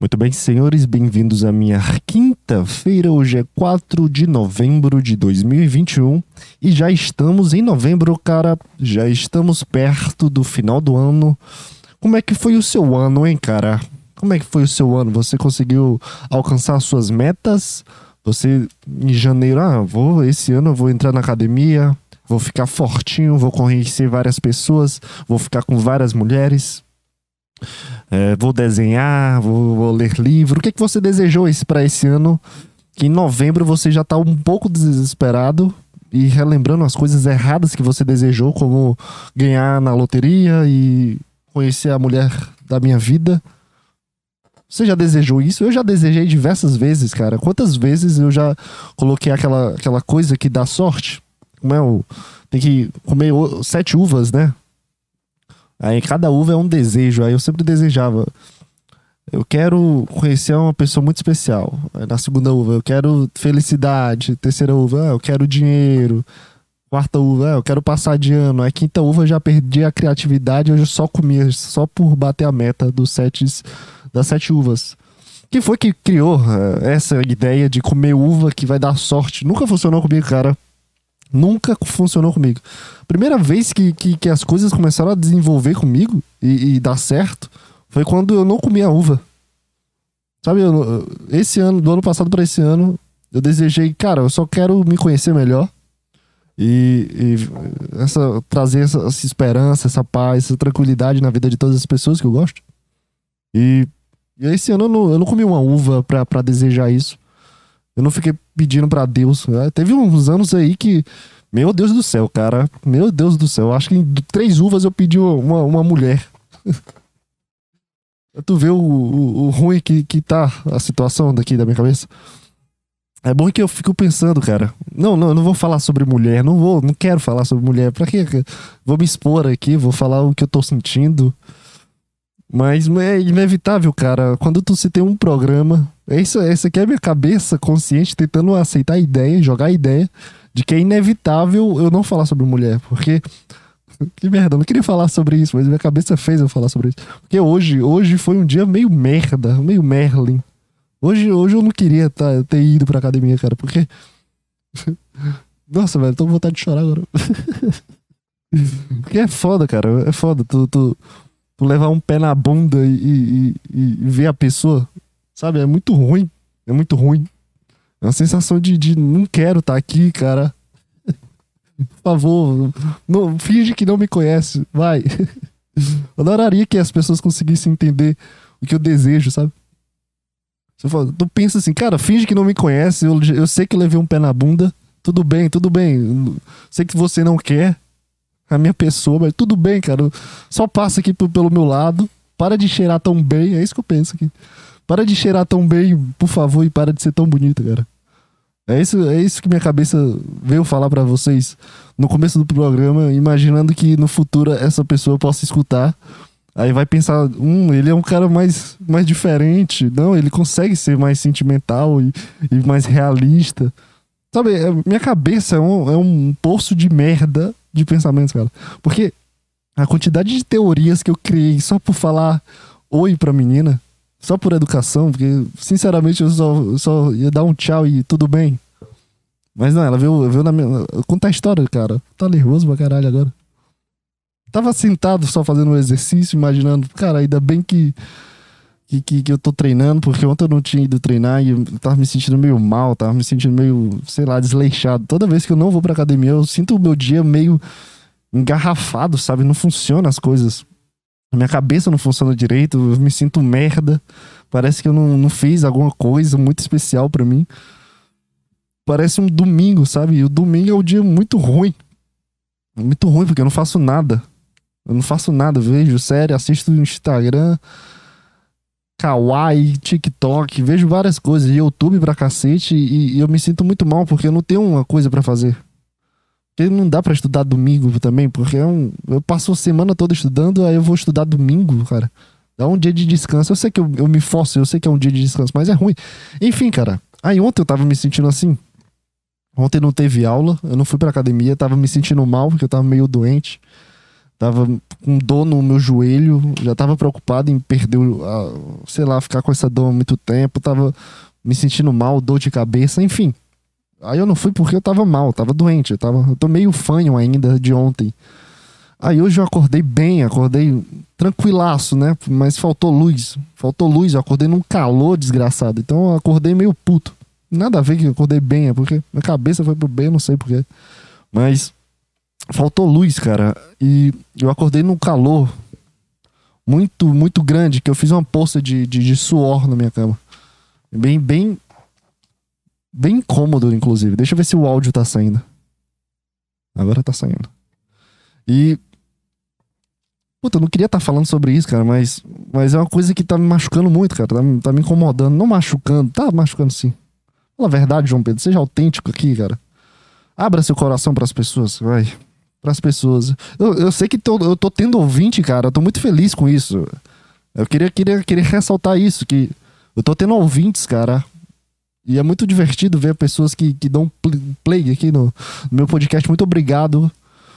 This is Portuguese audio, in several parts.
Muito bem, senhores, bem-vindos à minha quinta-feira. Hoje é 4 de novembro de 2021 e já estamos em novembro, cara. Já estamos perto do final do ano. Como é que foi o seu ano, hein, cara? Como é que foi o seu ano? Você conseguiu alcançar suas metas? Você em janeiro, ah, vou esse ano eu vou entrar na academia, vou ficar fortinho, vou conhecer várias pessoas, vou ficar com várias mulheres. É, vou desenhar, vou, vou, ler livro. O que, é que você desejou para esse ano? Que em novembro você já está um pouco desesperado e relembrando as coisas erradas que você desejou, como ganhar na loteria e conhecer a mulher da minha vida. Você já desejou isso? Eu já desejei diversas vezes, cara. Quantas vezes eu já coloquei aquela, aquela coisa que dá sorte? Como é o. Tem que comer sete uvas, né? Aí cada uva é um desejo. Aí eu sempre desejava. Eu quero conhecer uma pessoa muito especial. Na segunda uva, eu quero felicidade. Terceira uva, ah, eu quero dinheiro. Quarta uva, ah, eu quero passar de ano. Aí quinta uva, eu já perdi a criatividade. Eu só comia, só por bater a meta dos sete, das sete uvas. Quem foi que criou eh, essa ideia de comer uva que vai dar sorte? Nunca funcionou comigo, cara. Nunca funcionou comigo. Primeira vez que, que, que as coisas começaram a desenvolver comigo e, e dar certo foi quando eu não comia uva. Sabe, eu, esse ano, do ano passado para esse ano, eu desejei, cara, eu só quero me conhecer melhor. E, e essa, trazer essa, essa, esperança, essa paz, essa tranquilidade na vida de todas as pessoas que eu gosto. E, e esse ano eu não, eu não comi uma uva para desejar isso. Eu não fiquei pedindo para Deus. Né? Teve uns anos aí que. Meu Deus do céu, cara. Meu Deus do céu. Acho que em três uvas eu pedi uma, uma mulher. tu vê o, o, o, ruim que, que tá a situação daqui da minha cabeça. É bom que eu fico pensando, cara. Não, não, eu não vou falar sobre mulher. Não vou, não quero falar sobre mulher. Pra quê? Vou me expor aqui, vou falar o que eu tô sentindo. Mas é inevitável, cara. Quando tu se tem um programa. É isso, essa aqui é a minha cabeça consciente tentando aceitar a ideia, jogar a ideia de que é inevitável eu não falar sobre mulher. Porque. Que merda, eu não queria falar sobre isso, mas minha cabeça fez eu falar sobre isso. Porque hoje, hoje foi um dia meio merda, meio Merlin. Hoje, hoje eu não queria tá, ter ido pra academia, cara, porque. Nossa, velho, tô com vontade de chorar agora. porque é foda, cara. É foda. Tu, tu, tu levar um pé na bunda e, e, e, ver a pessoa, sabe? É muito ruim. É muito ruim. É uma sensação de, de não quero estar tá aqui, cara. Por favor, não, finge que não me conhece. Vai. Eu adoraria que as pessoas conseguissem entender o que eu desejo, sabe? Você fala, tu pensa assim, cara, finge que não me conhece, eu, eu sei que eu levei um pé na bunda, tudo bem, tudo bem. Sei que você não quer, a minha pessoa, mas tudo bem, cara. Só passa aqui pelo meu lado. Para de cheirar tão bem. É isso que eu penso aqui. Para de cheirar tão bem, por favor, e para de ser tão bonito, cara. É isso, é isso que minha cabeça veio falar para vocês no começo do programa, imaginando que no futuro essa pessoa possa escutar. Aí vai pensar, hum, ele é um cara mais, mais diferente. Não, ele consegue ser mais sentimental e, e mais realista. Sabe, é, minha cabeça é um, é um poço de merda de pensamentos, cara. Porque a quantidade de teorias que eu criei só por falar oi pra menina, só por educação, porque sinceramente eu só, só ia dar um tchau e tudo bem. Mas não, ela veio, veio na minha. Conta a história, cara. Tá nervoso pra caralho agora. Tava sentado só fazendo um exercício, imaginando, cara, ainda bem que que, que, que, eu tô treinando, porque ontem eu não tinha ido treinar e eu tava me sentindo meio mal, tava me sentindo meio, sei lá, desleixado. Toda vez que eu não vou pra academia, eu sinto o meu dia meio engarrafado, sabe? Não funciona as coisas. Minha cabeça não funciona direito, eu me sinto merda. Parece que eu não, não fiz alguma coisa muito especial para mim. Parece um domingo, sabe? E o domingo é um dia muito ruim. Muito ruim, porque eu não faço nada. Eu não faço nada, vejo série, assisto no Instagram, Kawaii, TikTok, vejo várias coisas, YouTube pra cacete, e, e eu me sinto muito mal porque eu não tenho uma coisa para fazer. Porque não dá para estudar domingo também, porque é um, eu passo a semana toda estudando, aí eu vou estudar domingo, cara. Dá um dia de descanso. Eu sei que eu, eu me forço, eu sei que é um dia de descanso, mas é ruim. Enfim, cara. Aí ontem eu tava me sentindo assim. Ontem não teve aula, eu não fui pra academia, tava me sentindo mal, porque eu tava meio doente. Tava com dor no meu joelho, já tava preocupado em perder, sei lá, ficar com essa dor há muito tempo, tava me sentindo mal, dor de cabeça, enfim. Aí eu não fui porque eu tava mal, tava doente, eu, tava, eu tô meio fanho ainda de ontem. Aí hoje eu acordei bem, acordei tranquilaço, né? Mas faltou luz, faltou luz, eu acordei num calor desgraçado. Então eu acordei meio puto. Nada a ver que eu acordei bem, é porque minha cabeça foi pro bem, não sei porquê. Mas faltou luz, cara. E eu acordei num calor muito, muito grande, que eu fiz uma poça de, de, de suor na minha cama. Bem, bem. Bem incômodo, inclusive. Deixa eu ver se o áudio tá saindo. Agora tá saindo. E. Puta, eu não queria estar tá falando sobre isso, cara, mas, mas é uma coisa que tá me machucando muito, cara. Tá, tá me incomodando. Não machucando, tá machucando sim. Fala a verdade, João Pedro. Seja autêntico aqui, cara. Abra seu coração para as pessoas, vai. Para as pessoas. Eu, eu sei que tô, eu tô tendo ouvinte, cara. Eu tô muito feliz com isso. Eu queria, queria, queria ressaltar isso, que eu tô tendo ouvintes, cara. E é muito divertido ver pessoas que, que dão play aqui no, no meu podcast. Muito obrigado.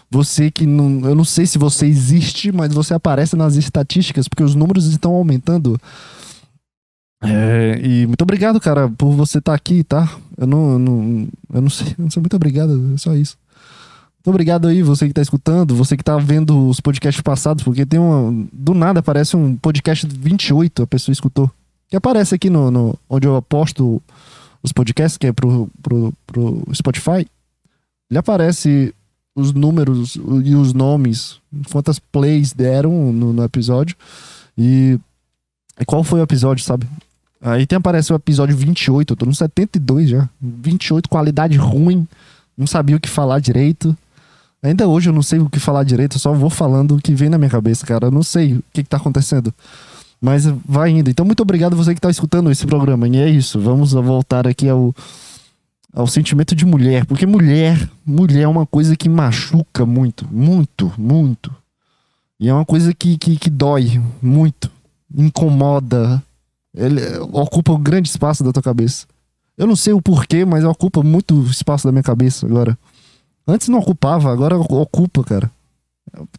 Você que não. Eu não sei se você existe, mas você aparece nas estatísticas, porque os números estão aumentando. É, e muito obrigado, cara, por você estar tá aqui, tá? Eu não, eu não, eu não sei, eu não sei, muito obrigado, é só isso. Muito obrigado aí, você que tá escutando, você que tá vendo os podcasts passados, porque tem uma. Do nada aparece um podcast 28, a pessoa escutou. Que aparece aqui no, no onde eu posto os podcasts, que é pro, pro, pro Spotify. Ele aparece os números e os nomes, quantas plays deram no, no episódio. E, e qual foi o episódio, sabe? Aí tem aparece o episódio 28, eu tô no 72 já. 28, qualidade ruim, não sabia o que falar direito. Ainda hoje eu não sei o que falar direito, eu só vou falando o que vem na minha cabeça, cara. Eu não sei o que, que tá acontecendo. Mas vai indo. Então, muito obrigado você que tá escutando esse programa. E é isso. Vamos voltar aqui ao, ao sentimento de mulher. Porque mulher, mulher é uma coisa que machuca muito. Muito, muito. E é uma coisa que, que, que dói muito. Incomoda ele ocupa um grande espaço da tua cabeça. Eu não sei o porquê, mas ocupa muito espaço da minha cabeça agora. Antes não ocupava, agora ocupa, cara.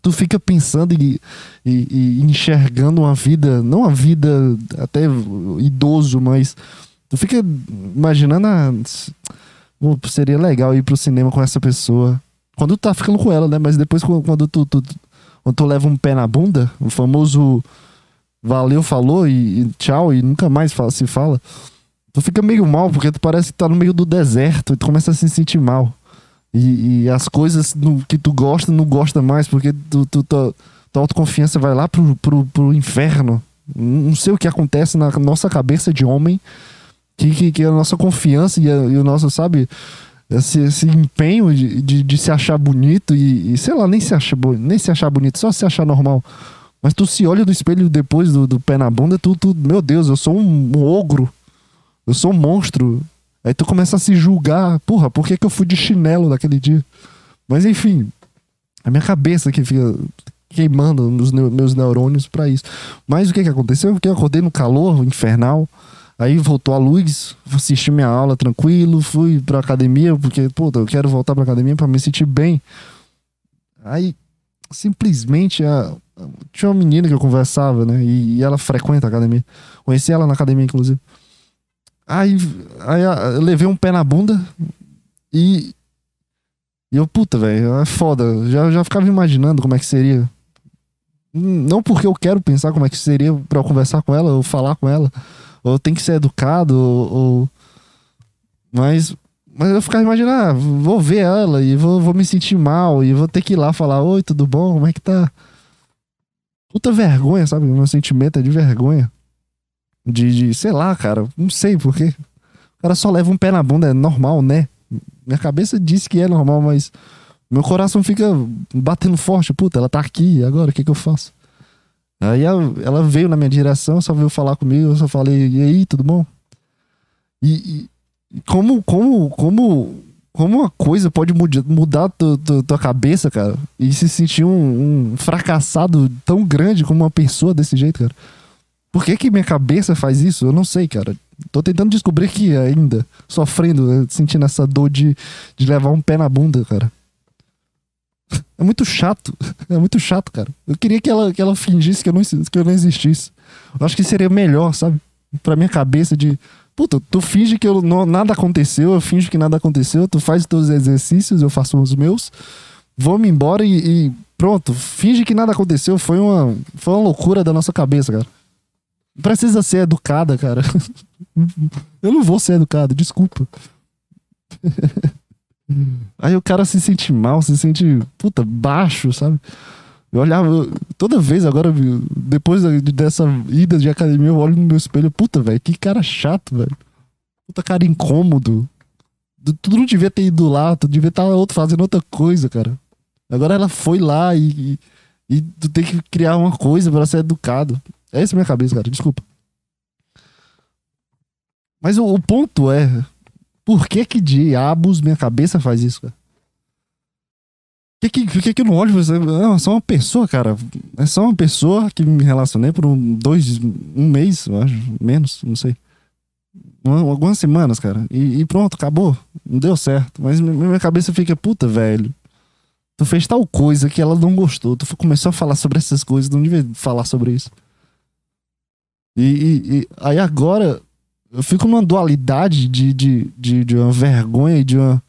Tu fica pensando e, e, e enxergando uma vida, não uma vida até idoso, mas tu fica imaginando, ah, seria legal ir pro cinema com essa pessoa. Quando tu tá ficando com ela, né? Mas depois quando tu, tu, quando tu leva um pé na bunda, o famoso valeu, falou e, e tchau, e nunca mais fala, se fala, tu fica meio mal, porque tu parece que tá no meio do deserto e tu começa a se sentir mal. E, e as coisas no, que tu gosta, não gosta mais, porque tu, tu, tua, tua autoconfiança vai lá pro, pro, pro inferno. Não sei o que acontece na nossa cabeça de homem, que, que, que a nossa confiança e, a, e o nosso, sabe, esse, esse empenho de, de, de, se achar bonito e, e, sei lá, nem se, achar, nem se achar bonito, só se achar normal. Mas tu se olha no espelho depois do, do pé na bunda, tu, tu, meu Deus, eu sou um, um, ogro. Eu sou um monstro. Aí tu começa a se julgar. Porra, por que, que eu fui de chinelo naquele dia? Mas enfim, a minha cabeça que fica queimando nos meus neurônios para isso. Mas o que que aconteceu? Que eu acordei no calor infernal. Aí voltou a luz, assisti minha aula tranquilo, fui pra academia, porque, pô, eu quero voltar pra academia para me sentir bem. Aí, simplesmente, a, tinha uma menina que eu conversava, né? E ela frequenta a academia. Conheci ela na academia, inclusive. Aí, aí eu levei um pé na bunda e. E eu, puta, velho, é foda. Já, já ficava imaginando como é que seria. Não porque eu quero pensar como é que seria pra eu conversar com ela, ou falar com ela. Ou tem que ser educado, ou. ou... Mas. Mas eu ficava imaginando, ah, vou ver ela e vou, vou me sentir mal e vou ter que ir lá falar: Oi, tudo bom? Como é que tá? puta vergonha, sabe? O meu sentimento é de vergonha. De, de, sei lá, cara, não sei porquê. O cara só leva um pé na bunda, é normal, né? Minha cabeça diz que é normal, mas meu coração fica batendo forte. Puta, ela tá aqui, agora o que que eu faço? Aí ela veio na minha direção, só veio falar comigo, eu só falei, e aí, tudo bom? E, e como, como, como como uma coisa pode mudar tua, tua, tua cabeça, cara, e se sentir um, um, fracassado tão grande como uma pessoa desse jeito, cara. Por que que minha cabeça faz isso? Eu não sei, cara. Tô tentando descobrir que ainda, sofrendo, sentindo essa dor de, de levar um pé na bunda, cara. É muito chato. É muito chato, cara. Eu queria que ela, que ela fingisse que eu, não, que eu não existisse. Eu acho que seria melhor, sabe? Pra minha cabeça de. Puta, tu finge que eu, não, nada aconteceu, eu finge que nada aconteceu, tu faz os teus exercícios, eu faço os meus, vou-me embora e, e, pronto, finge que nada aconteceu. Foi uma, foi uma loucura da nossa cabeça, cara. Precisa ser educada, cara. eu não vou ser educado, desculpa. Aí o cara se sente mal, se sente, puta, baixo, sabe? Eu olhava, toda vez agora, depois dessa ida de academia, eu olho no meu espelho, puta, velho, que cara chato, velho. Puta cara incômodo. Tu não devia ter ido lá, tu devia estar outro fazendo outra coisa, cara. Agora ela foi lá e, e, e tu tem que criar uma coisa para ser educado. É a minha cabeça, cara, desculpa. Mas o, o ponto é, por que que diabos minha cabeça faz isso, cara? Por que, que, que, que eu não olho você? É só uma pessoa, cara. É só uma pessoa que me relacionei por um, dois, um mês, eu acho, menos, não sei. Uma, algumas semanas, cara. E, e, pronto, acabou. Não deu certo. Mas minha cabeça fica, puta, velho. Tu fez tal coisa que ela não gostou. Tu começou a falar sobre essas coisas, não devia falar sobre isso. E, e, e aí agora eu fico numa dualidade de, de, de, de, uma vergonha e de uma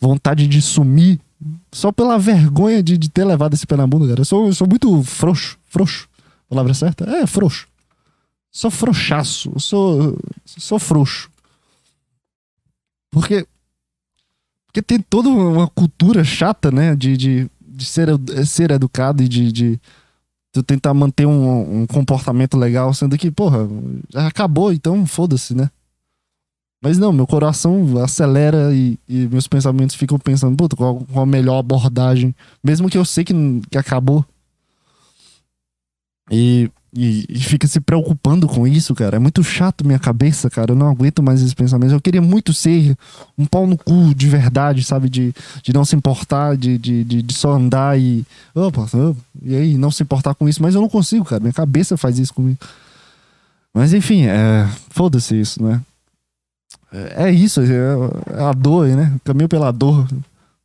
vontade de sumir só pela vergonha de, de ter levado esse pé na bunda, cara. Eu sou, eu sou muito frouxo. Frouxo. Palavra certa? É, frouxo. Sou frouxaço. Sou, sou frouxo. Porque. Porque tem toda uma cultura chata, né? De, de, de ser, ser educado e de, de tu tentar manter um, um, comportamento legal, sendo que, porra, já acabou, então foda-se, né? Mas não, meu coração acelera e, e meus pensamentos ficam pensando, puta, qual, qual, a melhor abordagem, mesmo que eu sei que, que acabou. E e, e, fica se preocupando com isso, cara. É muito chato minha cabeça, cara. Eu não aguento mais esses pensamentos. Eu queria muito ser um pau no cu de verdade, sabe? De, de não se importar, de, de, de, de só andar e. Opa, e aí, não se importar com isso. Mas eu não consigo, cara. Minha cabeça faz isso comigo. Mas enfim, é, foda-se isso, né? É, é isso, é, é a dor, né? Caminho pela dor.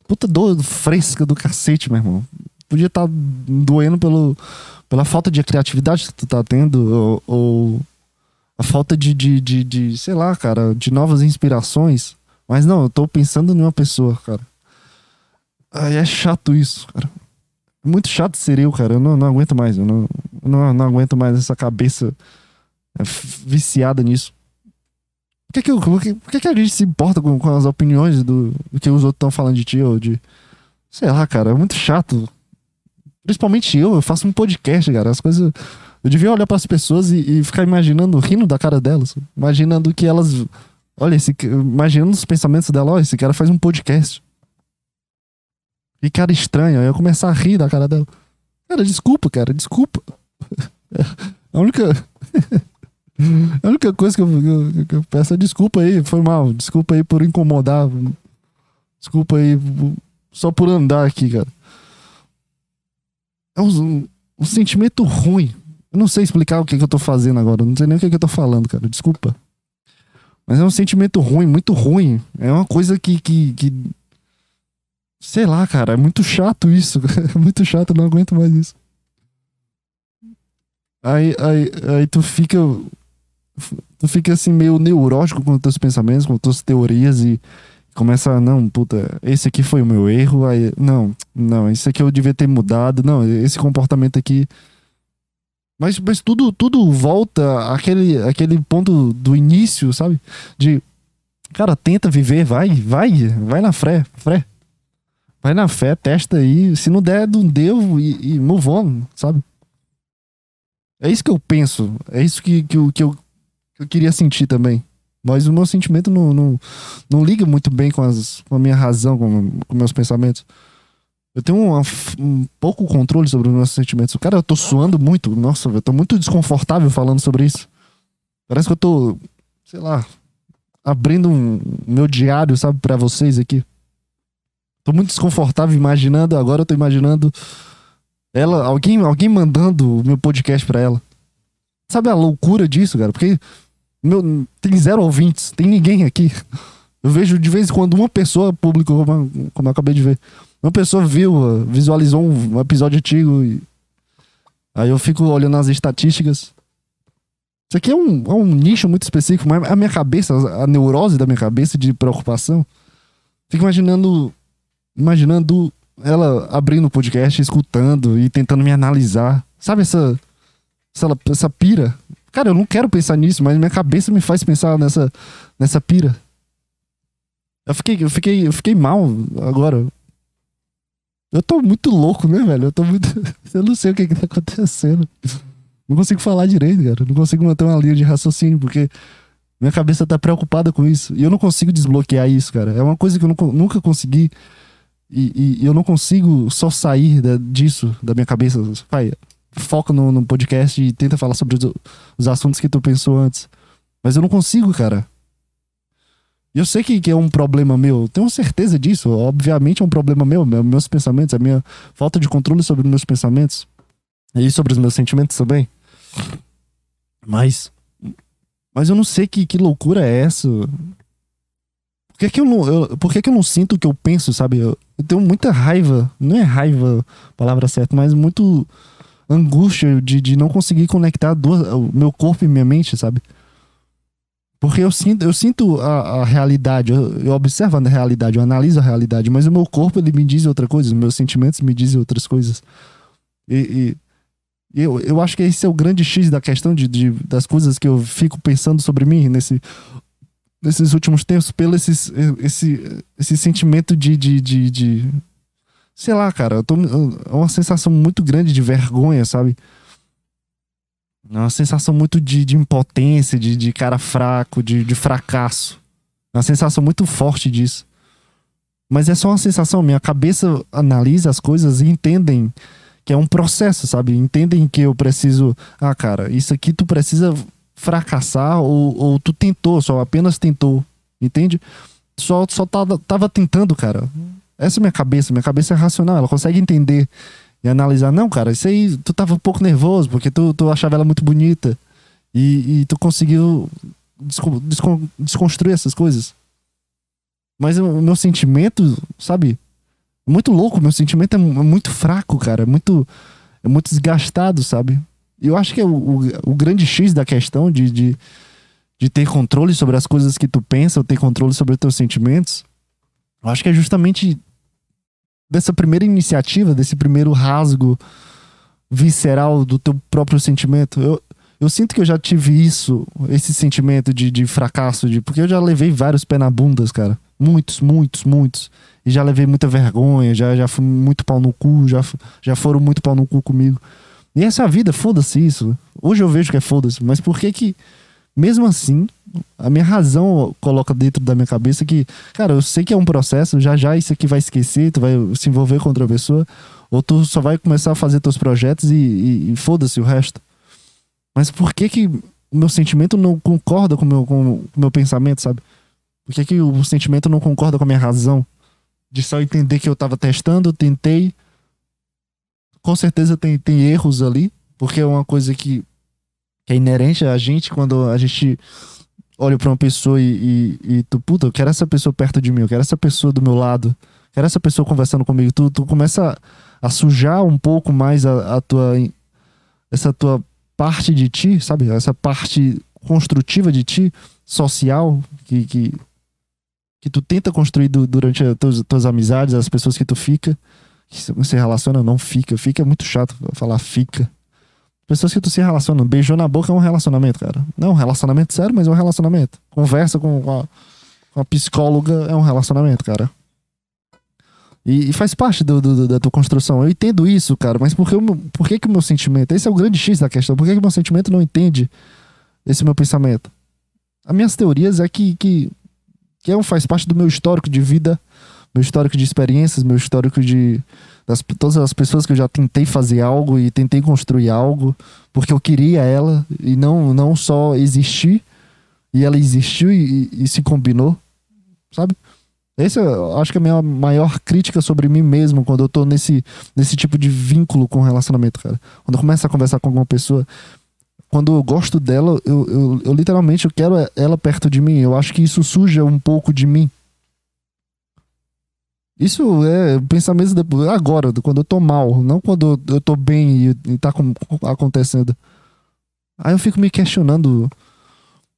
Puta dor fresca do cacete, meu irmão. Podia estar tá doendo pelo pela falta de criatividade que tu tá tendo, ou, ou a falta de, de, de, de, sei lá, cara, de novas inspirações. Mas não, eu tô pensando em uma pessoa, cara. Aí é chato isso, cara. Muito chato ser eu, cara. Eu não, não aguento mais. Eu não, não, não aguento mais essa cabeça é, viciada nisso. Por que, que, eu, por que, por que, que a gente se importa com, com as opiniões do, do que os outros estão falando de ti? Ou de. Sei lá, cara. É muito chato Principalmente eu, eu faço um podcast, cara. As coisas. Eu devia olhar para as pessoas e, e, ficar imaginando, rindo da cara delas. Imaginando que elas. Olha, esse, imaginando os pensamentos dela, olha, esse cara faz um podcast. Que cara estranho. Eu começar a rir da cara dela. Cara, desculpa, cara, desculpa. A única. A única coisa que eu, que eu, peço é desculpa aí, foi mal. Desculpa aí por incomodar. Desculpa aí só por andar aqui, cara é um, um sentimento ruim. Eu não sei explicar o que, que eu tô fazendo agora. Eu não sei nem o que, que eu tô falando, cara. Desculpa. Mas é um sentimento ruim, muito ruim. É uma coisa que, que, que. Sei lá, cara. É muito chato isso. É muito chato, não aguento mais isso. Aí, aí, aí tu fica. Tu fica assim meio neurótico com os teus pensamentos, com as tuas teorias e começa, não, puta, esse aqui foi o meu erro, aí, não, não, esse aqui eu devia ter mudado, não, esse comportamento aqui. Mas, mas tudo, tudo volta àquele, àquele ponto do início, sabe? De, cara, tenta viver, vai, vai, vai na fé, fé. Vai na fé, testa aí, se não der, não deu e, e move on, sabe? É isso que eu penso, é isso que, que, que, eu, que eu queria sentir também. Mas o meu sentimento não, não, não liga muito bem com, as, com a minha razão, com, com meus pensamentos. Eu tenho um, um pouco controle sobre os meus sentimentos. Cara, eu tô suando muito. Nossa, eu tô muito desconfortável falando sobre isso. Parece que eu tô, sei lá, abrindo um meu diário, sabe, para vocês aqui. Tô muito desconfortável imaginando, agora eu tô imaginando ela, alguém, alguém mandando o meu podcast para ela. Sabe a loucura disso, cara? Porque meu, tem zero ouvintes, tem ninguém aqui. Eu vejo de vez em quando uma pessoa publicou, como, eu acabei de ver. Uma pessoa viu, visualizou um episódio antigo e. Aí eu fico olhando as estatísticas. Isso aqui é um, é um nicho muito específico, mas a minha cabeça, a neurose da minha cabeça de preocupação, fico imaginando. Imaginando ela abrindo o podcast, escutando e tentando me analisar. Sabe essa, essa, essa pira? Cara, eu não quero pensar nisso, mas minha cabeça me faz pensar nessa, nessa pira. Eu fiquei, eu fiquei, eu fiquei mal agora. Eu tô muito louco, né, velho? Eu tô muito. Eu não sei o que, que tá acontecendo. Não consigo falar direito, cara. Não consigo manter uma linha de raciocínio, porque minha cabeça tá preocupada com isso. E eu não consigo desbloquear isso, cara. É uma coisa que eu nunca consegui. E, e, eu não consigo só sair da, disso, da minha cabeça. Pai, foca no, no, podcast e tenta falar sobre os, os, assuntos que tu pensou antes. Mas eu não consigo, cara. Eu sei que, que é um problema meu, tenho certeza disso. Obviamente é um problema meu, meus pensamentos, a minha falta de controle sobre meus pensamentos. E sobre os meus sentimentos também. Mas. Mas eu não sei que, que loucura é essa. Por que, que, eu não, eu, por que, que eu não sinto o que eu penso, sabe? Eu, eu tenho muita raiva. Não é raiva palavra certa, mas muito angústia de, de não conseguir conectar duas, o meu corpo e minha mente, sabe? Porque eu sinto, eu sinto a, a realidade, eu, eu, observo a realidade, eu analiso a realidade, mas o meu corpo ele me diz outra coisa, os meus sentimentos me dizem outras coisas. E, e eu, eu acho que esse é o grande X da questão de, de, das coisas que eu fico pensando sobre mim nesse, nesses últimos tempos, pelo esses, esse, esse sentimento de, de, de, de sei lá, cara, eu tô, é uma sensação muito grande de vergonha, sabe? É uma sensação muito de, de impotência, de, de cara fraco, de, de fracasso. É uma sensação muito forte disso. Mas é só uma sensação. Minha cabeça analisa as coisas e entendem que é um processo, sabe? Entendem que eu preciso. Ah, cara, isso aqui tu precisa fracassar ou, ou tu tentou, só apenas tentou. Entende? Só, só tava, tava tentando, cara. Essa é minha cabeça. Minha cabeça é racional. Ela consegue entender e analisar. Não, cara, isso aí tu tava um pouco nervoso porque tu, tu achava ela muito bonita. E, e tu conseguiu descon, descon, desconstruir essas coisas. Mas o meu sentimento, sabe? Muito louco. Meu sentimento é, é muito fraco, cara. É muito, é muito desgastado, sabe? Eu acho que é o, o, o grande X da questão de, de, de ter controle sobre as coisas que tu pensa, ou ter controle sobre os teus sentimentos. Eu acho que é justamente dessa primeira iniciativa, desse primeiro rasgo visceral do teu próprio sentimento. Eu, eu sinto que eu já tive isso, esse sentimento de, de fracasso, de porque eu já levei vários pé na bundas, cara. Muitos, muitos, muitos. E já levei muita vergonha, já, já fui muito pau no cu, já, já foram muito pau no cu comigo. E essa vida, foda-se isso. Hoje eu vejo que é foda-se, mas por que que, mesmo assim, a minha razão coloca dentro da minha cabeça que, cara, eu sei que é um processo, já já isso aqui vai esquecer, tu vai se envolver com outra pessoa, ou tu só vai começar a fazer teus projetos e, e, e foda-se o resto. Mas por que que o meu sentimento não concorda com o meu, com meu pensamento, sabe? Por que que o sentimento não concorda com a minha razão? De só entender que eu tava testando, tentei. Com certeza tem, tem erros ali, porque é uma coisa que, que é inerente a gente quando a gente olho para uma pessoa e, e, e, tu, puta, eu quero essa pessoa perto de mim, eu quero essa pessoa do meu lado, quero essa pessoa conversando comigo, tu, tu começa a, a sujar um pouco mais a, a, tua essa tua parte de ti, sabe? Essa parte construtiva de ti, social, que, que, que tu tenta construir do, durante as tuas, tuas amizades, as pessoas que tu fica, que se relaciona, não fica, fica é muito chato falar fica. Pessoas que tu se relaciona. Beijou na boca é um relacionamento, cara. Não relacionamento sério, mas é um relacionamento. Conversa com a, com a psicóloga é um relacionamento, cara. E, e faz parte do, do, da tua construção. Eu entendo isso, cara, mas por que, por que, que o meu sentimento. Esse é o grande X da questão. Por que, que o meu sentimento não entende esse meu pensamento? As minhas teorias é que, que, que é um, faz parte do meu histórico de vida, meu histórico de experiências, meu histórico de das todas as pessoas que eu já tentei fazer algo e tentei construir algo porque eu queria ela e não não só existir e ela existiu e, e, e se combinou, sabe? Essa eu acho que é a minha maior crítica sobre mim mesmo quando eu tô nesse, nesse tipo de vínculo com relacionamento, cara. Quando eu começo a conversar com alguma pessoa, quando eu gosto dela, eu, eu, eu literalmente eu quero ela perto de mim. Eu acho que isso suja um pouco de mim. Isso é pensamento depois, agora, quando eu tô mal, não quando eu tô bem e, e tá com, acontecendo. Aí eu fico me questionando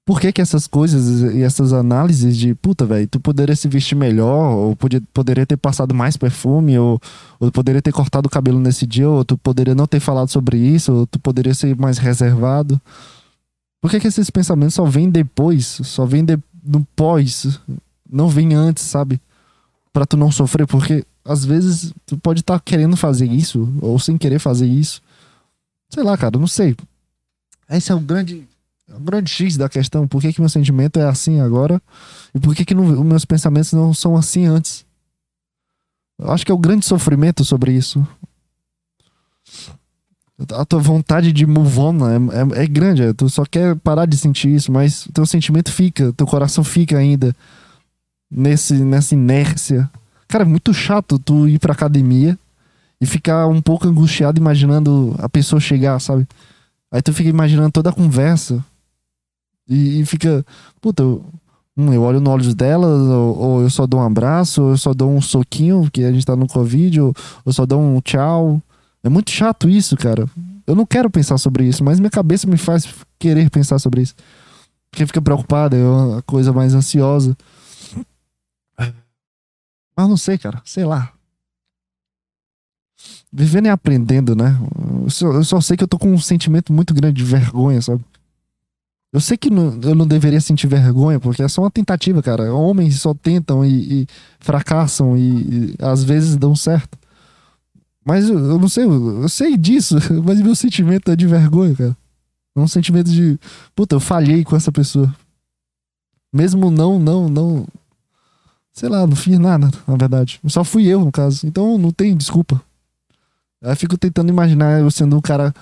por que que essas coisas e essas análises de puta, velho, tu poderia se vestir melhor, ou podia, poderia ter passado mais perfume, ou, ou poderia ter cortado o cabelo nesse dia, ou tu poderia não ter falado sobre isso, ou tu poderia ser mais reservado. Por que que esses pensamentos só vêm depois, só vêm de, no pós, não vêm antes, sabe? Para tu não sofrer, porque às vezes tu pode estar tá querendo fazer isso ou sem querer fazer isso. Sei lá, cara, não sei. Esse é o grande, é o grande X da questão. Por que, que meu sentimento é assim agora e por que, que não, meus pensamentos não são assim antes? Eu acho que é o grande sofrimento sobre isso. A tua vontade de move on é, é, é grande, é, tu só quer parar de sentir isso, mas teu sentimento fica, teu coração fica ainda nesse, nessa inércia. Cara, é muito chato tu ir pra academia e ficar um pouco angustiado imaginando a pessoa chegar, sabe? Aí tu fica imaginando toda a conversa e, e fica, puta, eu, hum, eu olho nos olhos dela, ou, ou, eu só dou um abraço, ou eu só dou um soquinho, que a gente tá no Covid, ou eu só dou um tchau. É muito chato isso, cara. Eu não quero pensar sobre isso, mas minha cabeça me faz querer pensar sobre isso. Porque fica preocupada, é uma coisa mais ansiosa. Mas não sei, cara. Sei lá. Vivendo e aprendendo, né? Eu só, eu só sei que eu tô com um sentimento muito grande de vergonha, sabe? Eu sei que não, eu não deveria sentir vergonha, porque é só uma tentativa, cara. Homens só tentam e, e fracassam e, e, às vezes dão certo. Mas eu, eu não sei, eu, eu, sei disso, mas meu sentimento é de vergonha, cara. É um sentimento de, puta, eu falhei com essa pessoa. Mesmo não, não, não, Sei lá, não fiz nada, na verdade. Só fui eu, no caso. Então não tem desculpa. Aí fico tentando imaginar eu sendo um cara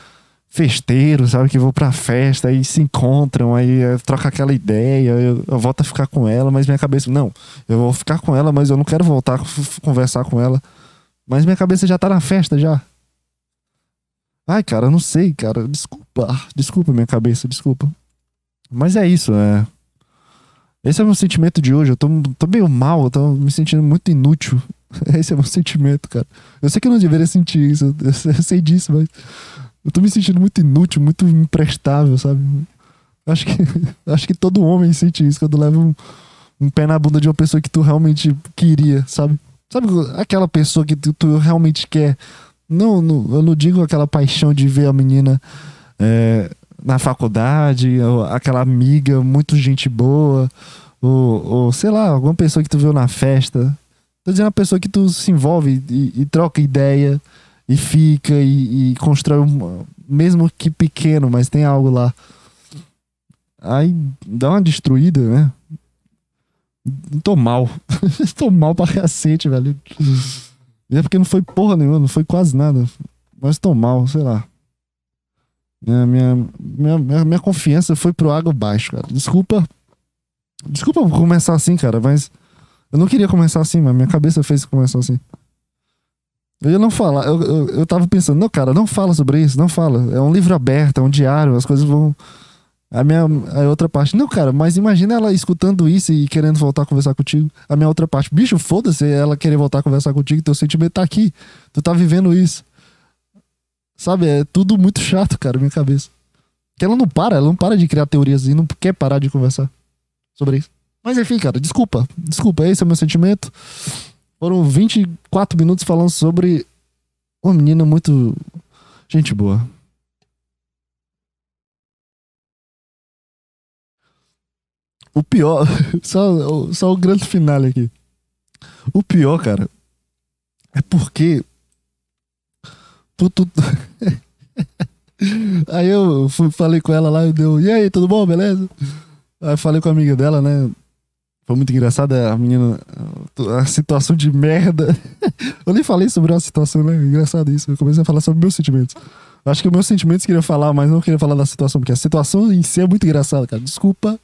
festeiro, sabe? Que vou pra festa, aí se encontram, aí eh, troca aquela ideia, eu, eu, volto a ficar com ela, mas minha cabeça, não, eu vou ficar com ela, mas eu não quero voltar a conversar com ela. Mas minha cabeça já tá na festa já. Ai, cara, não sei, cara. Desculpa. Desculpa minha cabeça, desculpa. Mas é isso, é. Esse é o meu sentimento de hoje. Eu tô, tô meio mal, eu tô me sentindo muito inútil. Esse é o meu sentimento, cara. Eu sei que eu não deveria sentir isso, eu, eu sei disso, mas eu tô me sentindo muito inútil, muito imprestável, sabe? Acho que, acho que todo homem sente isso quando leva um, um pé na bunda de uma pessoa que tu realmente queria, sabe? Sabe aquela pessoa que tu, tu realmente quer? Não, não, eu não digo aquela paixão de ver a menina é, na faculdade, aquela amiga muito gente boa, ou, ou, sei lá, alguma pessoa que tu viu na festa. Tô dizendo a pessoa que tu se envolve e, e troca ideia e fica e, e constrói um, mesmo que pequeno, mas tem algo lá. Aí dá uma destruída, né? Tô mal. tô mal pra cacete, velho. E é porque não foi porra nenhuma, não foi quase nada. Mas tô mal, sei lá. Minha, minha, minha, minha, confiança foi pro água abaixo, cara. Desculpa. Desculpa começar assim, cara, mas. Eu não queria começar assim, mas minha cabeça fez começar assim. Eu ia não falar. Eu, eu, eu tava pensando, não, cara, não fala sobre isso, não fala. É um livro aberto, é um diário, as coisas vão. A minha a outra parte, não, cara, mas imagina ela escutando isso e querendo voltar a conversar contigo. A minha outra parte, bicho, foda-se ela querer voltar a conversar contigo, teu sentimento tá aqui. Tu tá vivendo isso. Sabe, é tudo muito chato, cara, minha cabeça. Que ela não para, ela não para de criar teorias e não quer parar de conversar sobre isso. Mas enfim, cara, desculpa. Desculpa, esse é o meu sentimento. Foram 24 minutos falando sobre uma menina muito gente boa. O pior, só, só o grande final aqui. O pior, cara, é porque tu... aí eu fui, falei com ela lá, eu deu, e aí, tudo bom, beleza? Aí falei com a amiga dela, né? Foi muito engraçada a menina, a situação de merda. eu nem falei sobre a situação, né? Engraçado isso. Eu comecei a falar sobre meus sentimentos. Acho que meus sentimentos queria falar, mas não queria falar da situação, porque a situação em si é muito engraçada, cara. Desculpa,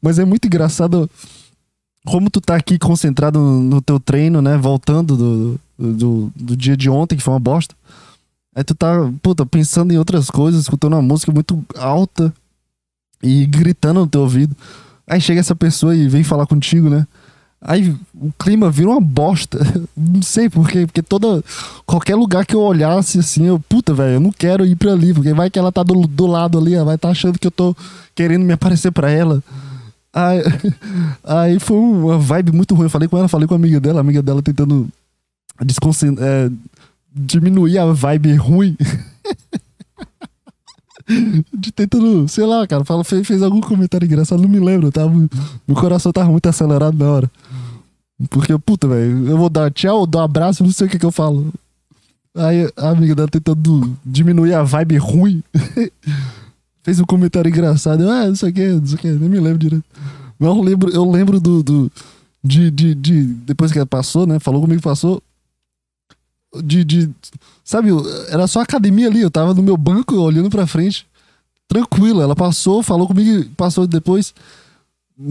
mas é muito engraçado como tu tá aqui concentrado no, no teu treino, né? Voltando do, do, do dia de ontem, que foi uma bosta. Aí tu tá, puta, pensando em outras coisas, escutando uma música muito alta e gritando no teu ouvido. Aí chega essa pessoa e vem falar contigo, né? Aí o clima vira uma bosta. Não sei por quê, porque toda. Qualquer lugar que eu olhasse assim, eu, puta, velho, eu não quero ir pra ali, porque vai que ela tá do, do lado ali, ela vai tá achando que eu tô querendo me aparecer pra ela. Aí, aí foi uma vibe muito ruim. Eu falei com ela, falei com a amiga dela, a amiga dela tentando é, diminuir a vibe ruim. de tentando, sei lá, cara, fala, fez, fez algum comentário engraçado, não me lembro, tava, meu coração tava muito acelerado na hora. Porque, puta, velho, eu vou dar tchau, dar um abraço, não sei o que que eu falo. Aí a amiga dela tentando diminuir a vibe ruim, fez um comentário engraçado. Ah, não sei o que, não sei o que, nem me lembro direito. Mas eu lembro, eu lembro do. do de, de, de, depois que ela passou, né? Falou comigo, passou. De, de. Sabe, era só academia ali. Eu tava no meu banco olhando pra frente. Tranquilo. Ela passou, falou comigo, passou depois.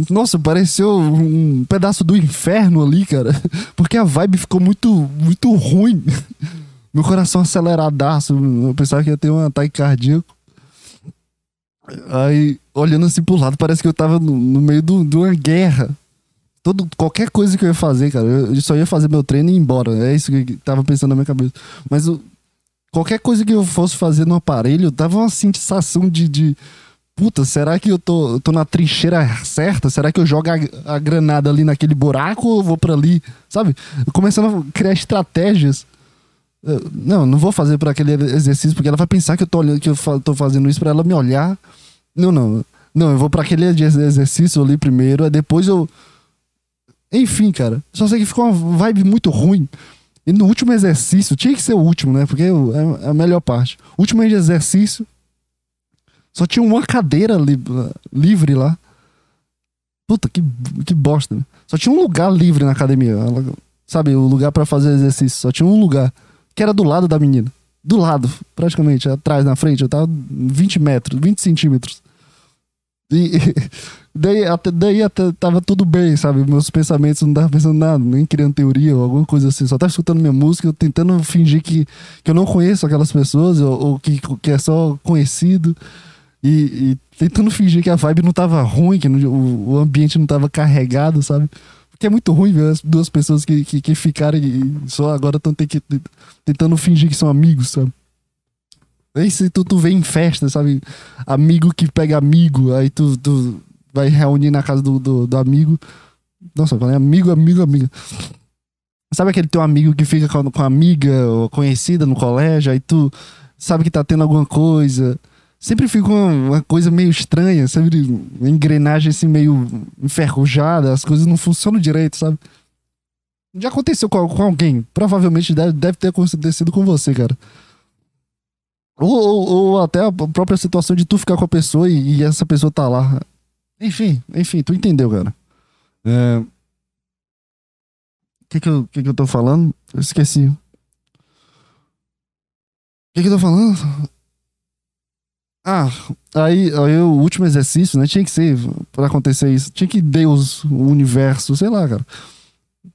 Nossa, pareceu um pedaço do inferno ali, cara. Porque a vibe ficou muito, muito ruim. Meu coração aceleradaço. Eu pensava que ia ter um ataque cardíaco. Aí, olhando assim pro lado, parece que eu tava no, no meio de uma guerra. Todo, qualquer coisa que eu ia fazer, cara, eu só ia fazer meu treino e ir embora. É isso que tava pensando na minha cabeça. Mas qualquer coisa que eu fosse fazer no aparelho, dava uma sensação de, de puta, será que eu tô, eu tô na trincheira certa? Será que eu jogo a, a, granada ali naquele buraco ou eu vou para ali? Sabe? Começando a criar estratégias. Eu, não, não vou fazer para aquele exercício porque ela vai pensar que eu tô, que eu tô fazendo isso para ela me olhar. Não, não. Não, eu vou para aquele exercício ali primeiro, depois eu. Enfim, cara. Só sei que ficou uma vibe muito ruim. E no último exercício, tinha que ser o último, né? Porque é, é a melhor parte. último exercício, só tinha uma cadeira li livre lá. Puta, que, que bosta. Né? Só tinha um lugar livre na academia. Ela, sabe, o lugar para fazer exercício. Só tinha um lugar. Que era do lado da menina. Do lado, praticamente, atrás, na frente. Eu tava 20 metros, 20 centímetros. E daí, até, daí até tava tudo bem, sabe? Meus pensamentos não tava pensando nada, nem criando teoria ou alguma coisa assim. Só tava escutando minha música, tentando fingir que, que eu não conheço aquelas pessoas ou, ou que, que é só conhecido. E, e, tentando fingir que a vibe não tava ruim, que o, o, ambiente não tava carregado, sabe? Porque é muito ruim ver as duas pessoas que, que, que ficaram e só agora estão tentando fingir que são amigos, sabe? Aí se tu, tu vê em festa, sabe? Amigo que pega amigo, aí tu, tu vai reunir na casa do, do, do amigo. Nossa, eu falei amigo, amigo, amiga. Sabe aquele teu amigo que fica com, com amiga ou conhecida no colégio, aí tu sabe que tá tendo alguma coisa, sempre fica uma, uma, coisa meio estranha, sempre uma engrenagem assim meio enferrujada, as coisas não funcionam direito, sabe? Já aconteceu com, com alguém, provavelmente deve, deve ter acontecido com você, cara. Ou, ou, ou, até a própria situação de tu ficar com a pessoa e, e essa pessoa tá lá. Enfim, enfim, tu entendeu, cara. É... O que que eu, que que eu tô falando? Eu esqueci. O que que eu tô falando? Ah, aí, aí o último exercício, né? Tinha que ser para acontecer isso. Tinha que Deus, o universo, sei lá, cara.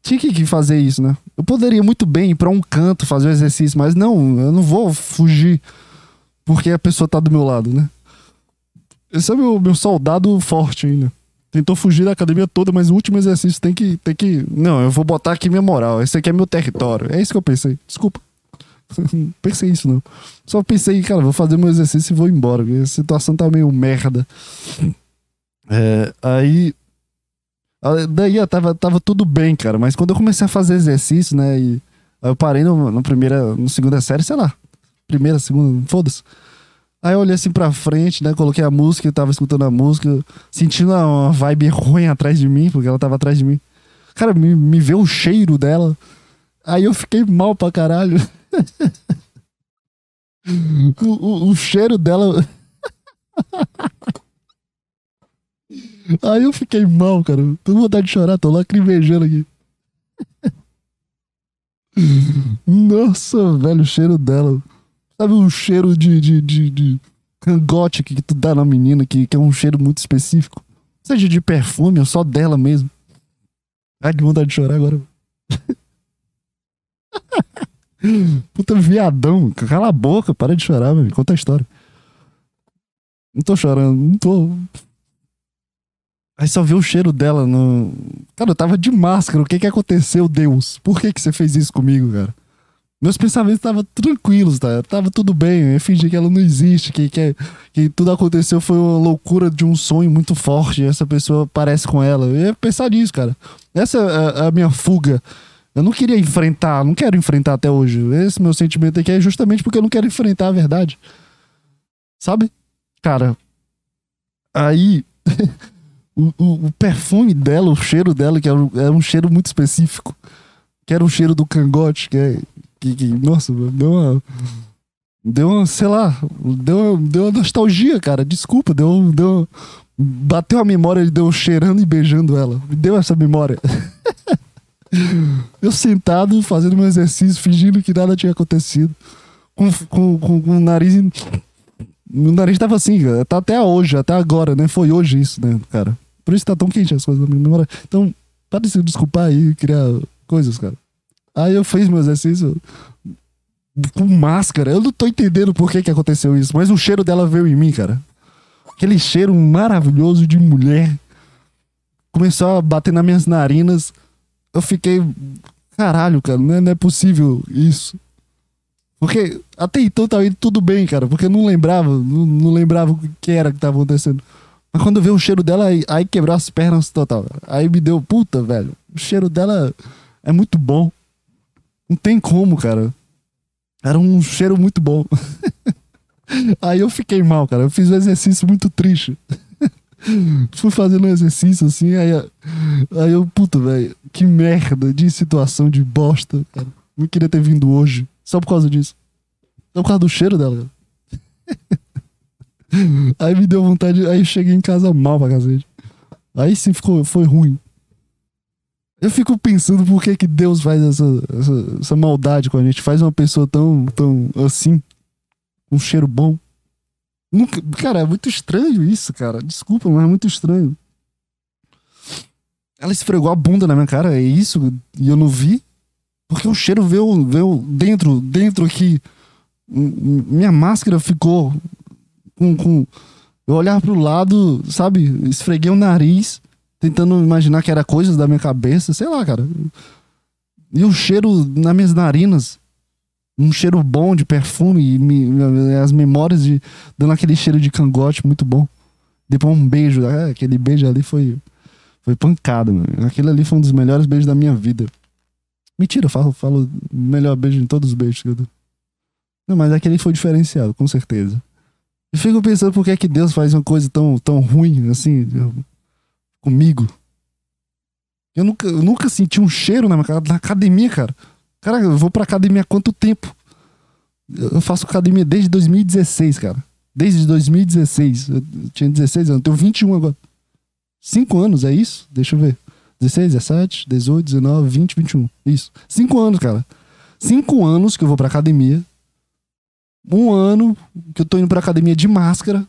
Tinha que fazer isso, né? Eu poderia muito bem ir pra um canto fazer o exercício, mas não, eu não vou fugir porque a pessoa tá do meu lado, né? Esse é meu, meu soldado forte ainda. Tentou fugir da academia toda, mas o último exercício tem que, tem que. Não, eu vou botar aqui minha moral. Esse aqui é meu território. É isso que eu pensei. Desculpa. pensei isso, não. Só pensei, cara, vou fazer meu exercício e vou embora. A situação tá meio merda. É, aí. Daí tava, tava tudo bem, cara. Mas quando eu comecei a fazer exercício, né? E eu parei no, no primeira, no segunda série, sei lá. Primeira, segunda, foda-se. Aí eu olhei assim pra frente, né? Coloquei a música, tava escutando a música, sentindo uma vibe ruim atrás de mim, porque ela tava atrás de mim. Cara, me, me vê o cheiro dela. Aí eu fiquei mal pra caralho. o, o, o cheiro dela. Aí eu fiquei mal, cara. Tô com vontade de chorar, tô lacrimejando aqui. Nossa, velho, o cheiro dela. Sabe o cheiro de, de, de, de cangote que tu dá na menina, que, que é um cheiro muito específico? Seja de perfume ou só dela mesmo. Ai, que vontade de chorar agora. Puta viadão. Cala a boca, para de chorar, velho. Conta a história. Não tô chorando, não tô. Aí só vê o cheiro dela no. Cara, eu tava de máscara. O que que aconteceu, Deus? Por que que você fez isso comigo, cara? Meus pensamentos estavam tranquilos, tá? Tava tudo bem. Eu fingi que ela não existe, que, que, que tudo aconteceu foi uma loucura de um sonho muito forte. Essa pessoa parece com ela. Eu ia pensar nisso, cara. Essa é a, minha fuga. Eu não queria enfrentar, não quero enfrentar até hoje. Esse meu sentimento aqui é justamente porque eu não quero enfrentar a verdade. Sabe? Cara, aí o, o, o, perfume dela, o cheiro dela, que era, um, era um cheiro muito específico, que era o cheiro do cangote, que é. Que, que, nossa, deu uma. Deu uma, sei lá, deu, deu uma nostalgia, cara. Desculpa, deu, deu. Bateu a memória de Deus cheirando e beijando ela. Deu essa memória. Eu sentado, fazendo meu exercício, fingindo que nada tinha acontecido. Com, com, com, com o nariz. Meu nariz tava assim. Tá até hoje, até agora, né? Foi hoje isso, né, cara? Por isso tá tão quente as coisas da minha memória. Então, para de se desculpar aí e criar coisas, cara. Aí eu fiz meu exercício com máscara. Eu não tô entendendo por que que aconteceu isso, mas o cheiro dela veio em mim, cara. Aquele cheiro maravilhoso de mulher. Começou a bater nas minhas narinas eu fiquei. Caralho, cara, não é, não é possível isso. Porque até então tava indo tudo bem, cara. Porque eu não lembrava, não, não lembrava o que era que tava acontecendo. Mas quando eu vi o cheiro dela, aí, aí quebrou as pernas total. Aí me deu, puta, velho. O cheiro dela é muito bom. Não tem como, cara. Era um cheiro muito bom. aí eu fiquei mal, cara. Eu fiz um exercício muito triste. Fui fazendo um exercício assim, aí, aí eu, puta, velho, que merda de situação de bosta, cara. Não queria ter vindo hoje. Só por causa disso. Só por causa do cheiro dela, cara. aí me deu vontade. Aí eu cheguei em casa mal pra cacete. Aí sim ficou, foi ruim. Eu fico pensando por que, que Deus faz essa, essa, essa maldade com a gente. Faz uma pessoa tão, tão assim. Um cheiro bom. Nunca, cara, é muito estranho isso, cara. Desculpa, mas é muito estranho. Ela esfregou a bunda na minha cara, é isso? E eu não vi? Porque o cheiro veio, veio dentro, dentro aqui. Minha máscara ficou com. com eu olhava pro lado, sabe? Esfreguei o nariz, tentando imaginar que era coisas da minha cabeça, sei lá, cara. E o cheiro nas minhas narinas um cheiro bom de perfume e me, as memórias de dando aquele cheiro de cangote muito bom. Depois um beijo, é, aquele beijo ali foi foi pancada, mano. Aquele ali foi um dos melhores beijos da minha vida. Mentira, eu falo, falo melhor beijo em todos os beijos. Não, mas aquele foi diferenciado, com certeza. Eu fico pensando por que é que Deus faz uma coisa tão, tão ruim assim comigo. Eu nunca, eu nunca senti um cheiro na, minha, na academia, cara. Cara, eu vou pra academia há quanto tempo? Eu faço academia desde 2016, cara. Desde 2016. Eu tinha 16 anos, tenho 21 agora. 5 anos, é isso? Deixa eu ver. 16, 17, 18, 19, 20, 21. Isso. 5 anos, cara. 5 anos que eu vou pra academia. Um ano que eu tô indo pra academia de máscara.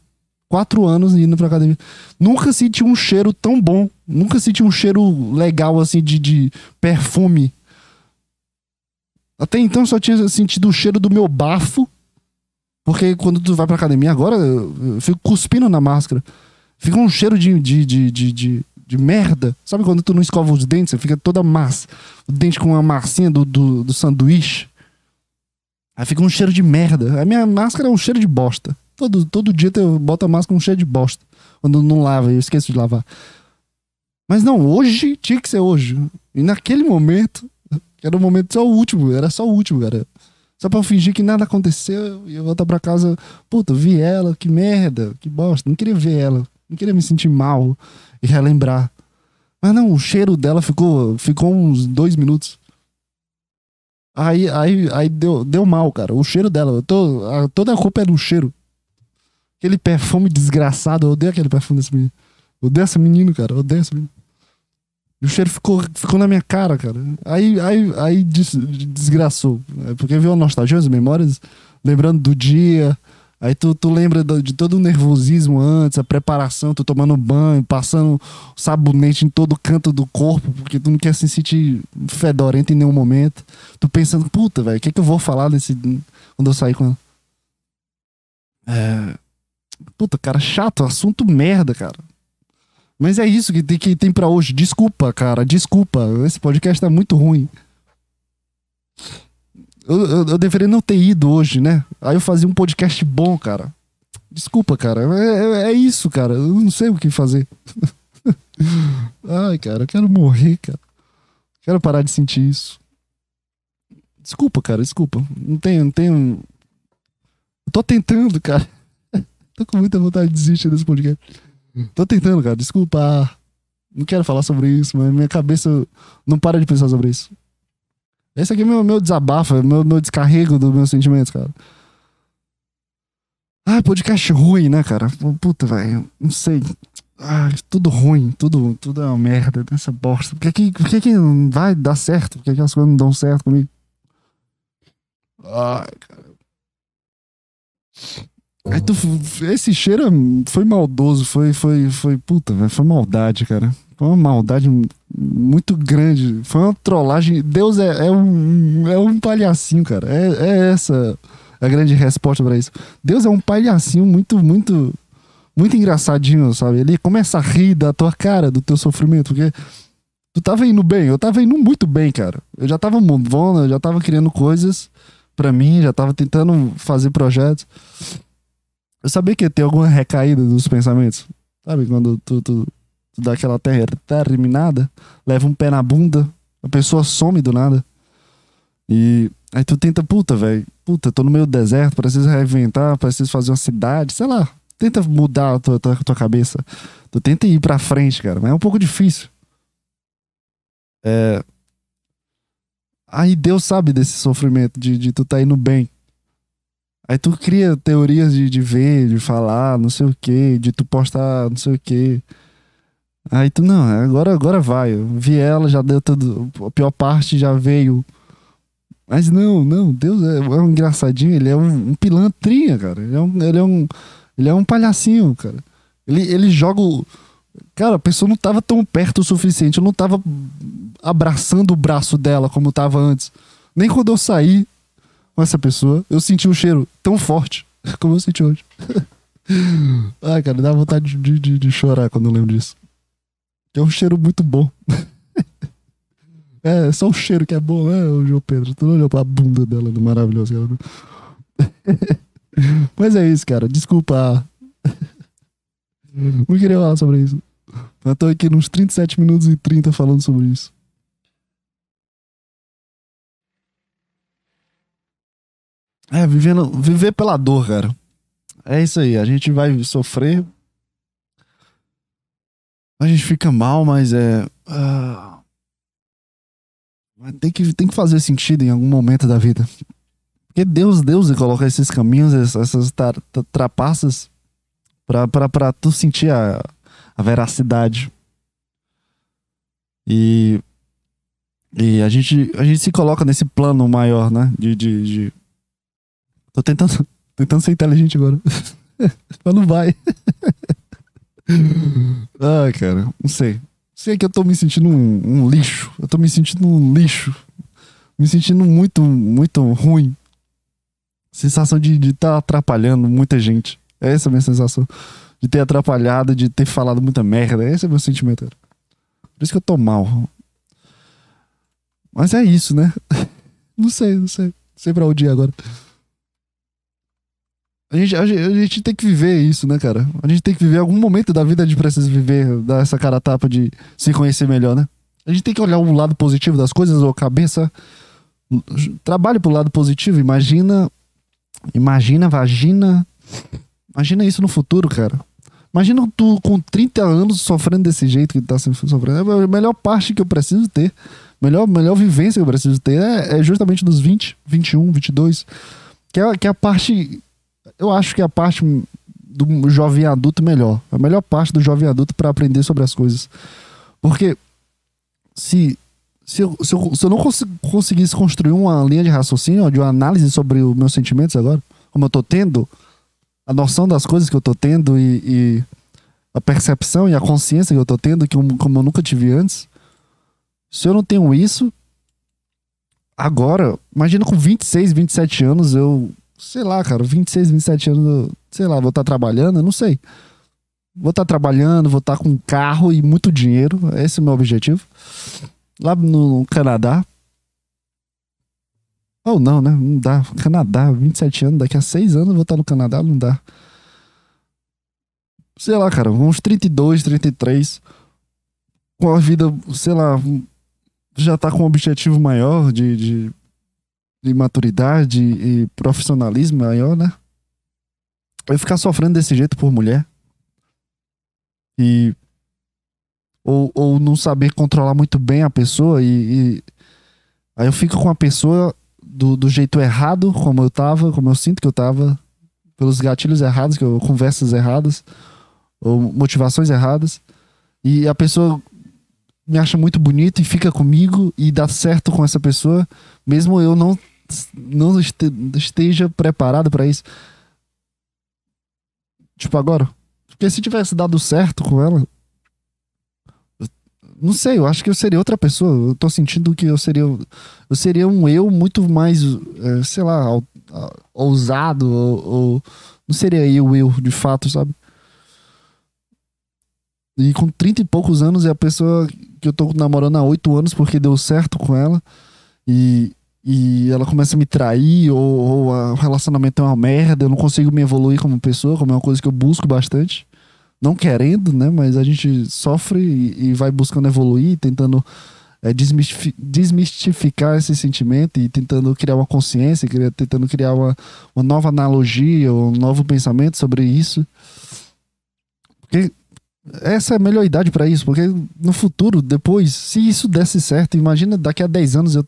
Quatro anos indo pra academia. Nunca senti um cheiro tão bom. Nunca senti um cheiro legal, assim, de, de perfume até então só tinha sentido o cheiro do meu bafo. Porque quando tu vai pra academia agora, eu fico cuspindo na máscara. Fica um cheiro de, de, de, de, de, de merda. Sabe quando tu não escova os dentes? Você fica toda massa. O dente com a massinha do, do, do sanduíche. Aí fica um cheiro de merda. A minha máscara é um cheiro de bosta. Todo, todo dia eu boto a máscara um cheiro de bosta. Quando não lava, eu esqueço de lavar. Mas não, hoje tinha que ser hoje. E naquele momento, era o momento só o último, era só o último, cara. Só pra eu fingir que nada aconteceu e eu voltar pra casa. Puta, vi ela, que merda, que bosta. Não queria ver ela. Não queria me sentir mal e relembrar. Mas não, o cheiro dela ficou, ficou uns dois minutos. Aí, aí, aí deu, deu mal, cara. O cheiro dela. Tô, a, toda a culpa é do cheiro. Aquele perfume desgraçado. Eu odeio aquele perfume desse menino. Eu odeio esse menino, cara. Eu odeio esse menino. E o cheiro ficou, ficou na minha cara, cara. Aí, aí, aí des, desgraçou. É porque veio a nostalgia, as memórias, lembrando do dia. Aí tu, tu lembra de todo o nervosismo antes, a preparação, tu tomando banho, passando sabonete em todo canto do corpo, porque tu não quer se sentir fedorento em nenhum momento. Tu pensando, puta, velho, o que, é que eu vou falar nesse. quando eu sair com ela? É. Puta, cara, chato, assunto merda, cara. Mas é isso que tem, que tem pra hoje. Desculpa, cara. Desculpa. Esse podcast tá muito ruim. Eu, eu, eu deveria não ter ido hoje, né? Aí eu fazia um podcast bom, cara. Desculpa, cara. É, é, é isso, cara. Eu não sei o que fazer. Ai, cara, eu quero morrer, cara. Quero parar de sentir isso. Desculpa, cara, desculpa. Não tenho, não tenho. Eu tô tentando, cara. Tô com muita vontade de desistir desse podcast. Tô tentando, cara. Desculpa. Não quero falar sobre isso, mas minha cabeça não para de pensar sobre isso. Esse aqui é meu, meu desabafo, meu, meu descarrego dos meus sentimentos, cara. Ah, podcast ruim, né, cara? Puta, velho. Não sei. Ah, tudo ruim, tudo, tudo é uma merda nessa bosta. Por que, que, por que, que não vai dar certo? Por que, que as coisas não dão certo comigo? Ai, cara. Aí tu, esse cheiro foi maldoso, foi, foi, foi, puta, foi maldade, cara. Foi uma maldade muito grande. Foi uma trollagem. Deus é, é um, é um palhacinho, cara. É, é essa a grande resposta para isso. Deus é um palhacinho muito, muito, muito engraçadinho, sabe? Ele começa a rir da tua cara, do teu sofrimento, porque tu tava indo bem, eu tava indo muito bem, cara. Eu já tava movendo, eu já tava criando coisas para mim, já tava tentando fazer projetos. Eu sabia que ia ter alguma recaída dos pensamentos. Sabe, quando tu, tu, tu dá aquela terra terminada, leva um pé na bunda, a pessoa some do nada. E aí tu tenta, puta, velho, puta, tô no meio do deserto, preciso reinventar, preciso fazer uma cidade, sei lá. Tenta mudar a tua, tua, tua cabeça. Tu tenta ir pra frente, cara, mas é um pouco difícil. É, Aí Deus sabe desse sofrimento, de, de tu tá indo bem. Aí tu cria teorias de, de ver, de falar, não sei o que, de tu postar não sei o que. Aí tu, não, agora, agora vai. Eu vi ela, já deu tudo. A pior parte já veio. Mas não, não, Deus é, é um engraçadinho, ele é um, um pilantrinha, cara. Ele é um, ele é um, ele é um palhacinho, cara. Ele, ele joga o, Cara, a pessoa não tava tão perto o suficiente. Eu não tava abraçando o braço dela como tava antes. Nem quando eu saí com essa pessoa, eu senti um cheiro tão forte como eu senti hoje. Ai, cara, dá vontade de, de, de, chorar quando eu lembro disso. É um cheiro muito bom. é, só o cheiro que é bom, né, o João Pedro? Tu olhou pra bunda dela, do maravilhoso. Mas é isso, cara. Desculpa. Não queria falar sobre isso. Eu tô aqui nos 37 minutos e 30 falando sobre isso. É, vivendo, viver pela dor, cara. É isso aí. A gente vai sofrer. A gente fica mal, mas é. Uh, tem, que, tem que fazer sentido em algum momento da vida. Porque Deus, Deus coloca esses caminhos, essas trapaças, pra, pra, pra tu sentir a, a veracidade. E, e a, gente, a gente se coloca nesse plano maior, né? De. de, de... Tô tentando, tentando ser inteligente agora. Mas não vai. Ai, cara, não sei. Sei que eu tô me sentindo um, um, lixo. Eu tô me sentindo um lixo. Me sentindo muito, muito ruim. Sensação de estar tá atrapalhando muita gente. É essa a minha sensação de ter atrapalhado, de ter falado muita merda. Esse é o meu sentimento. Por isso que eu tô mal. Mas é isso, né? não sei, não sei. Não sei pra onde ir agora. A gente, a, gente, a gente tem que viver isso, né, cara? A gente tem que viver algum momento da vida, a gente precisa viver, dar essa cara tapa de se conhecer melhor, né? A gente tem que olhar o lado positivo das coisas, ou cabeça. Trabalhe pro lado positivo. Imagina. Imagina, vagina. Imagina isso no futuro, cara. Imagina tu com 30 anos sofrendo desse jeito que tá sofrendo. É a melhor parte que eu preciso ter, melhor, melhor vivência que eu preciso ter é, é justamente dos 20, 21, 22. Que é, que é a parte. Eu acho que a parte do jovem adulto melhor. A melhor parte do jovem adulto para aprender sobre as coisas. Porque se, se, eu, se, eu, se eu não cons conseguisse construir uma linha de raciocínio, de uma análise sobre os meus sentimentos agora, como eu tô tendo, a noção das coisas que eu tô tendo e, e a percepção e a consciência que eu tô tendo, que eu, como eu nunca tive antes. Se eu não tenho isso, agora, imagina com 26, 27 anos, eu, sei lá, cara, 26, 27 anos, sei lá, vou estar tá trabalhando, não sei. Vou estar trabalhando, vou estar com um carro e muito dinheiro. Esse é o meu objetivo. Lá no Canadá. Ou não, né? Não dá. Canadá, 27 anos, daqui a 6 anos eu vou estar no Canadá, não dá. Sei lá, cara, uns 32, 33. Com a vida, sei lá, já tá com um objetivo maior de, de, de maturidade e profissionalismo maior, né? Eu ficar sofrendo desse jeito por mulher. E. Ou, ou não saber controlar muito bem a pessoa e, e aí eu fico com a pessoa do, do jeito errado, como eu tava, como eu sinto que eu tava, pelos gatilhos errados, que eu, conversas erradas, ou motivações erradas. E a pessoa me acha muito bonito e fica comigo e dá certo com essa pessoa, mesmo eu não não esteja preparado para isso. Tipo agora, porque se tivesse dado certo com ela, não sei, eu acho que eu seria outra pessoa. Eu tô sentindo que eu seria eu seria um eu muito mais, é, sei lá, ousado ou, ou não seria eu eu de fato, sabe? E com 30 e poucos anos é a pessoa que eu tô namorando há 8 anos porque deu certo com ela. E, e ela começa a me trair, ou, ou o relacionamento é uma merda, eu não consigo me evoluir como pessoa, como é uma coisa que eu busco bastante. Não querendo, né? Mas a gente sofre e, e vai buscando evoluir, tentando é, desmistificar esse sentimento e tentando criar uma consciência, tentando criar uma, uma nova analogia, um novo pensamento sobre isso. Porque essa é a melhor idade para isso, porque no futuro, depois, se isso desse certo, imagina daqui a 10 anos eu,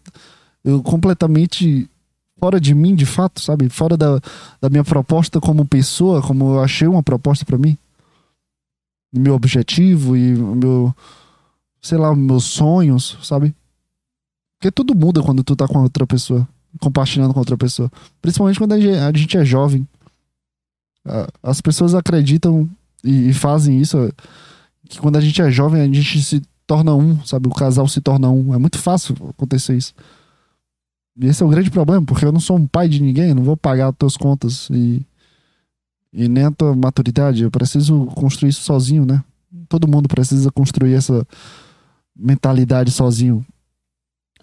eu completamente fora de mim, de fato, sabe? Fora da, da minha proposta como pessoa, como eu achei uma proposta para mim. Meu objetivo e meu, sei lá, meus sonhos, sabe? Porque tudo muda quando tu tá com outra pessoa, compartilhando com outra pessoa. Principalmente quando a gente é jovem. As pessoas acreditam e, fazem isso. Que quando a gente é jovem, a gente se torna um, sabe? O casal se torna um. É muito fácil acontecer isso. Esse é o grande problema, porque eu não sou um pai de ninguém, não vou pagar as tuas contas e, e nem a tua maturidade. Eu preciso construir isso sozinho, né? Todo mundo precisa construir essa mentalidade sozinho.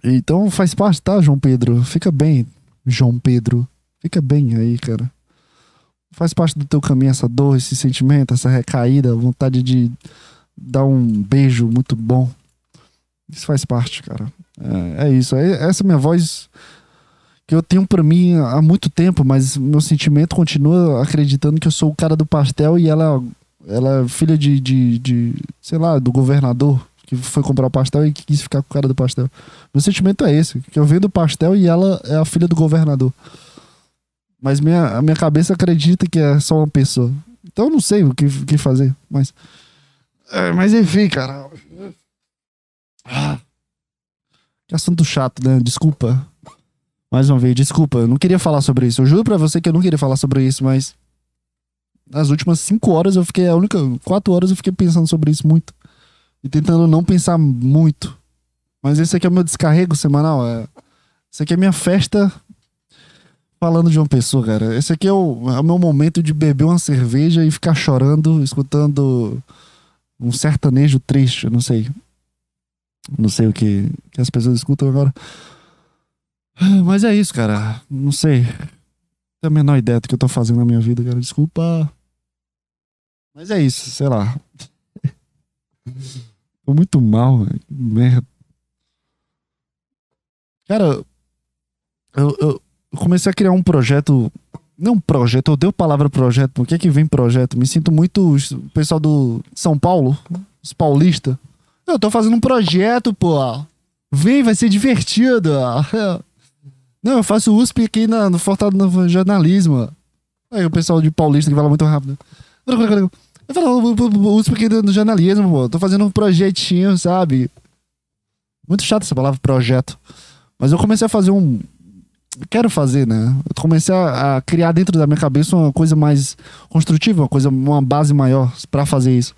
Então faz parte, tá, João Pedro? Fica bem, João Pedro. Fica bem aí, cara faz parte do teu caminho essa dor, esse sentimento, essa recaída, vontade de dar um beijo muito bom. Isso faz parte, cara. É, é isso. É, essa minha voz que eu tenho para mim há muito tempo, mas meu sentimento continua acreditando que eu sou o cara do pastel e ela, ela é filha de, de, de sei lá, do governador que foi comprar o pastel e que quis ficar com o cara do pastel. Meu sentimento é esse, que eu vendo pastel e ela é a filha do governador. Mas minha, a minha cabeça acredita que é só uma pessoa. Então eu não sei o que, o que fazer. Mas. É, mas enfim, cara. Ah, assunto chato, né? Desculpa. Mais uma vez, desculpa. Eu não queria falar sobre isso. Eu juro pra você que eu não queria falar sobre isso, mas. Nas últimas cinco horas eu fiquei. A única. Quatro horas eu fiquei pensando sobre isso muito. E tentando não pensar muito. Mas esse aqui é o meu descarrego semanal. É... Esse aqui é minha festa falando de uma pessoa, cara. Esse aqui é o, é o meu momento de beber uma cerveja e ficar chorando, escutando um sertanejo triste, não sei. Não sei o que, que as pessoas escutam agora. Mas é isso, cara. Não sei. Tenho a menor ideia do que eu tô fazendo na minha vida, cara. Desculpa. Mas é isso, sei lá. tô muito mal, velho. Merda. Cara, eu, eu, comecei a criar um projeto. Não projeto, eu dei a palavra projeto. Por que, que vem projeto? Me sinto muito o pessoal do São Paulo, os paulistas. Eu tô fazendo um projeto, pô. Vem, vai ser divertido. Não, eu faço USP aqui na, no Fortaleza no jornalismo. Aí o pessoal de paulista que fala muito rápido. Eu falo USP aqui no jornalismo, pô. Tô fazendo um projetinho, sabe? Muito chato essa palavra projeto. Mas eu comecei a fazer um, quero fazer, né? Eu comecei a, a, criar dentro da minha cabeça uma coisa mais construtiva, uma coisa, uma base maior para fazer isso.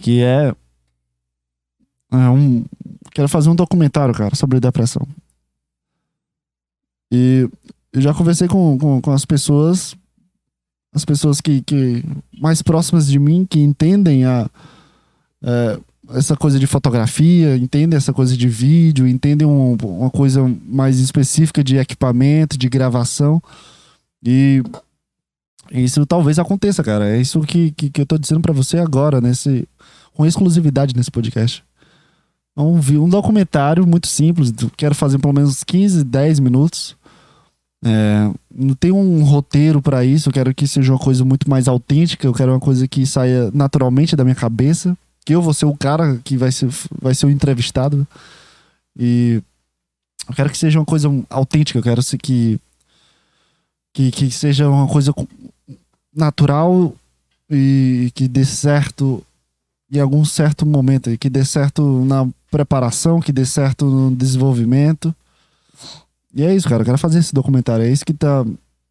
Que é, é um, quero fazer um documentário, cara, sobre depressão. E eu já conversei com, com, com as pessoas as pessoas que, que mais próximas de mim, que entendem a, é, essa coisa de fotografia, entendem essa coisa de vídeo, entendem um, uma coisa mais específica de equipamento, de gravação. E isso talvez aconteça, cara. É isso que, que, que eu tô dizendo para você agora, nesse, com exclusividade nesse podcast. Um, um documentário muito simples, quero fazer pelo menos 15, 10 minutos. É, não tem um roteiro para isso, eu quero que seja uma coisa muito mais autêntica, eu quero uma coisa que saia naturalmente da minha cabeça, que eu vou ser o cara que vai ser, vai ser o entrevistado. E eu quero que seja uma coisa autêntica, eu quero que, que, que seja uma coisa natural e que dê certo em algum certo momento, que dê certo na preparação, que dê certo no desenvolvimento. E é isso, cara. Eu quero fazer esse documentário. É isso que tá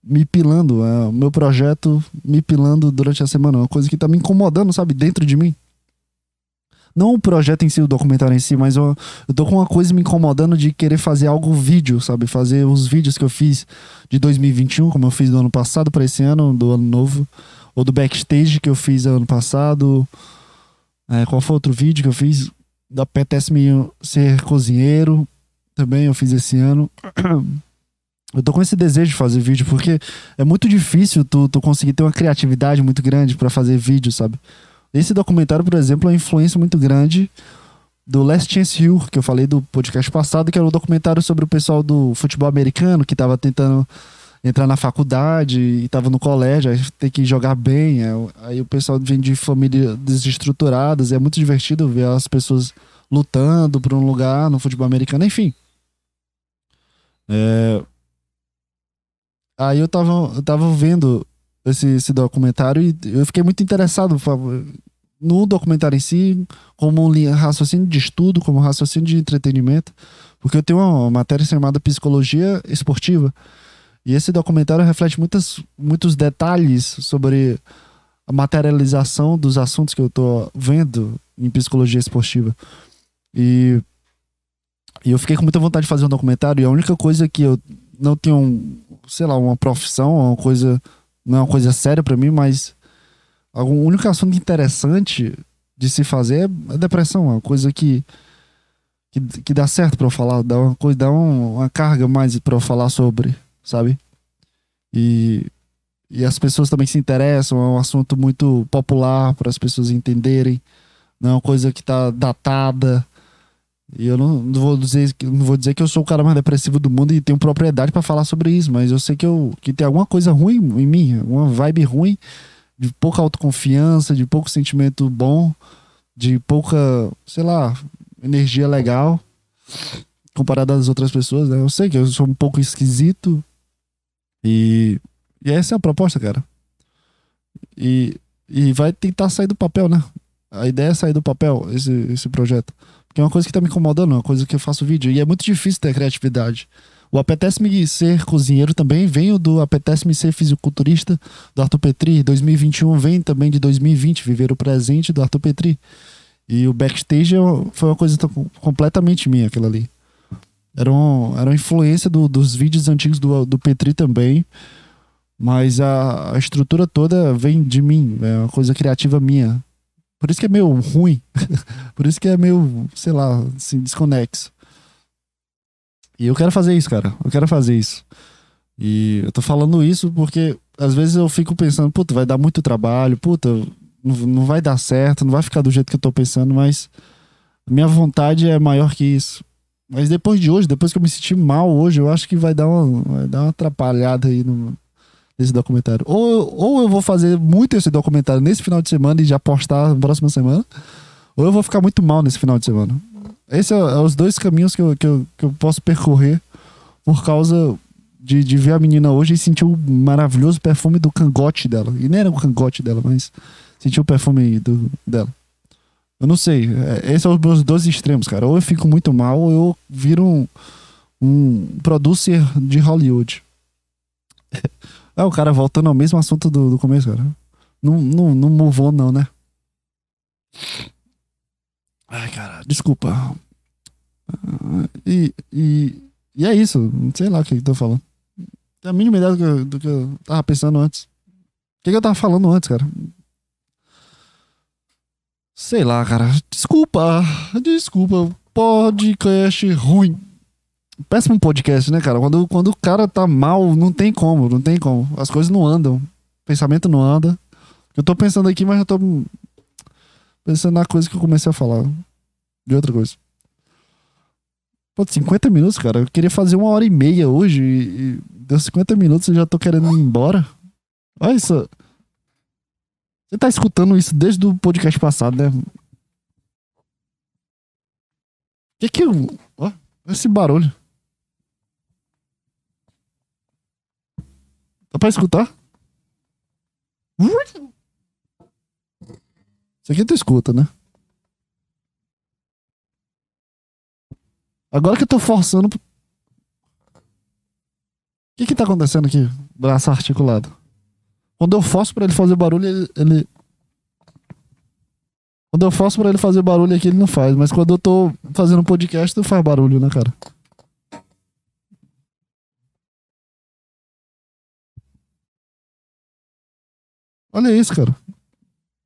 me pilando. É o meu projeto me pilando durante a semana. É uma coisa que tá me incomodando, sabe? Dentro de mim. Não o projeto em si, o documentário em si, mas eu, eu tô com uma coisa me incomodando de querer fazer algo vídeo, sabe? Fazer os vídeos que eu fiz de 2021, como eu fiz do ano passado para esse ano, do ano novo. Ou do backstage que eu fiz ano passado. É, qual foi outro vídeo que eu fiz? Apetece-me ser cozinheiro. Também eu fiz esse ano. Eu tô com esse desejo de fazer vídeo, porque é muito difícil tu, tu conseguir ter uma criatividade muito grande para fazer vídeo, sabe? Esse documentário, por exemplo, é uma influência muito grande do Last Chance U, que eu falei do podcast passado, que era um documentário sobre o pessoal do futebol americano que tava tentando entrar na faculdade e tava no colégio, aí tem que jogar bem. É, aí o pessoal vem de famílias desestruturadas, é muito divertido ver as pessoas lutando por um lugar no futebol americano, enfim. É... Aí eu tava, eu tava vendo esse, esse documentário e eu fiquei muito interessado no documentário em si, como um raciocínio de estudo, como um raciocínio de entretenimento, porque eu tenho uma matéria chamada Psicologia Esportiva. E esse documentário reflete muitas, muitos detalhes sobre a materialização dos assuntos que eu tô vendo em psicologia esportiva. E e eu fiquei com muita vontade de fazer um documentário e a única coisa que eu não tenho, sei lá, uma profissão, uma coisa, não é uma coisa séria para mim, mas algum único assunto interessante de se fazer é a depressão, uma coisa que que, que dá certo para eu falar, dá uma coisa, dá uma carga mais para eu falar sobre, sabe? E e as pessoas também se interessam, é um assunto muito popular para as pessoas entenderem, não é uma coisa que tá datada, e eu não, não, vou dizer, não vou dizer que eu sou o cara mais depressivo do mundo e tenho propriedade para falar sobre isso, mas eu sei que, eu, que tem alguma coisa ruim em mim, uma vibe ruim, de pouca autoconfiança, de pouco sentimento bom, de pouca, sei lá, energia legal comparado às outras pessoas, né? Eu sei que eu sou um pouco esquisito e, e essa é a proposta, cara. E, e vai tentar sair do papel, né? A ideia é sair do papel, esse, esse projeto. Que é uma coisa que tá me incomodando, uma coisa que eu faço vídeo. E é muito difícil ter criatividade. O Apetece-me ser cozinheiro também vem do Apetece-me ser fisiculturista do Arthur Petri. 2021 vem também de 2020, viver o presente do Arthur Petri. E o backstage é foi uma coisa completamente minha, aquilo ali. Era, um, era uma influência do, dos vídeos antigos do, do Petri também. Mas a, a estrutura toda vem de mim, é uma coisa criativa minha. Por isso que é meio ruim. Por isso que é meio, sei lá, assim, desconexo. E eu quero fazer isso, cara. Eu quero fazer isso. E eu tô falando isso porque às vezes eu fico pensando, puta, vai dar muito trabalho, puta, não, não vai dar certo, não vai ficar do jeito que eu tô pensando, mas minha vontade é maior que isso. Mas depois de hoje, depois que eu me senti mal hoje, eu acho que vai dar uma, vai dar uma atrapalhada aí no, esse documentário. Ou, ou eu vou fazer muito esse documentário nesse final de semana e já postar na próxima semana, ou eu vou ficar muito mal nesse final de semana. Esses são é, é os dois caminhos que eu, que eu, que eu posso percorrer por causa de, de ver a menina hoje e sentir o maravilhoso perfume do cangote dela. E nem era o cangote dela, mas sentir o perfume do, dela. Eu não sei. É, esses são os meus dois extremos, cara. Ou eu fico muito mal, ou eu viro um, um producer de Hollywood. É, o cara voltando ao mesmo assunto do, do começo, cara. Não, não, não move on, não, né? Ai, cara, desculpa. E, e, e é isso. Não sei lá o que eu tô falando. Tem a mínima ideia do que, eu, do que eu tava pensando antes. que, que eu tava falando antes, cara? Sei lá, cara. Desculpa. Desculpa. Podcast ruim. Péssimo podcast, né, cara? Quando, quando o cara tá mal, não tem como, não tem como. As coisas não andam. Pensamento não anda. Eu tô pensando aqui, mas eu tô pensando na coisa que eu comecei a falar. De outra coisa. Pô, 50 minutos, cara. Eu queria fazer uma hora e meia hoje e deu 50 minutos e já tô querendo ir embora. Olha isso. Você tá escutando isso desde o podcast passado, né? Que que eu... Ó, esse barulho. Dá pra escutar? Isso aqui tu escuta, né? Agora que eu tô forçando. O que que tá acontecendo aqui? Braço articulado. Quando eu forço pra ele fazer barulho, ele. ele... Quando eu forço pra ele fazer barulho aqui, ele não faz. Mas quando eu tô fazendo podcast, tu faz barulho, né, cara? Olha isso, cara.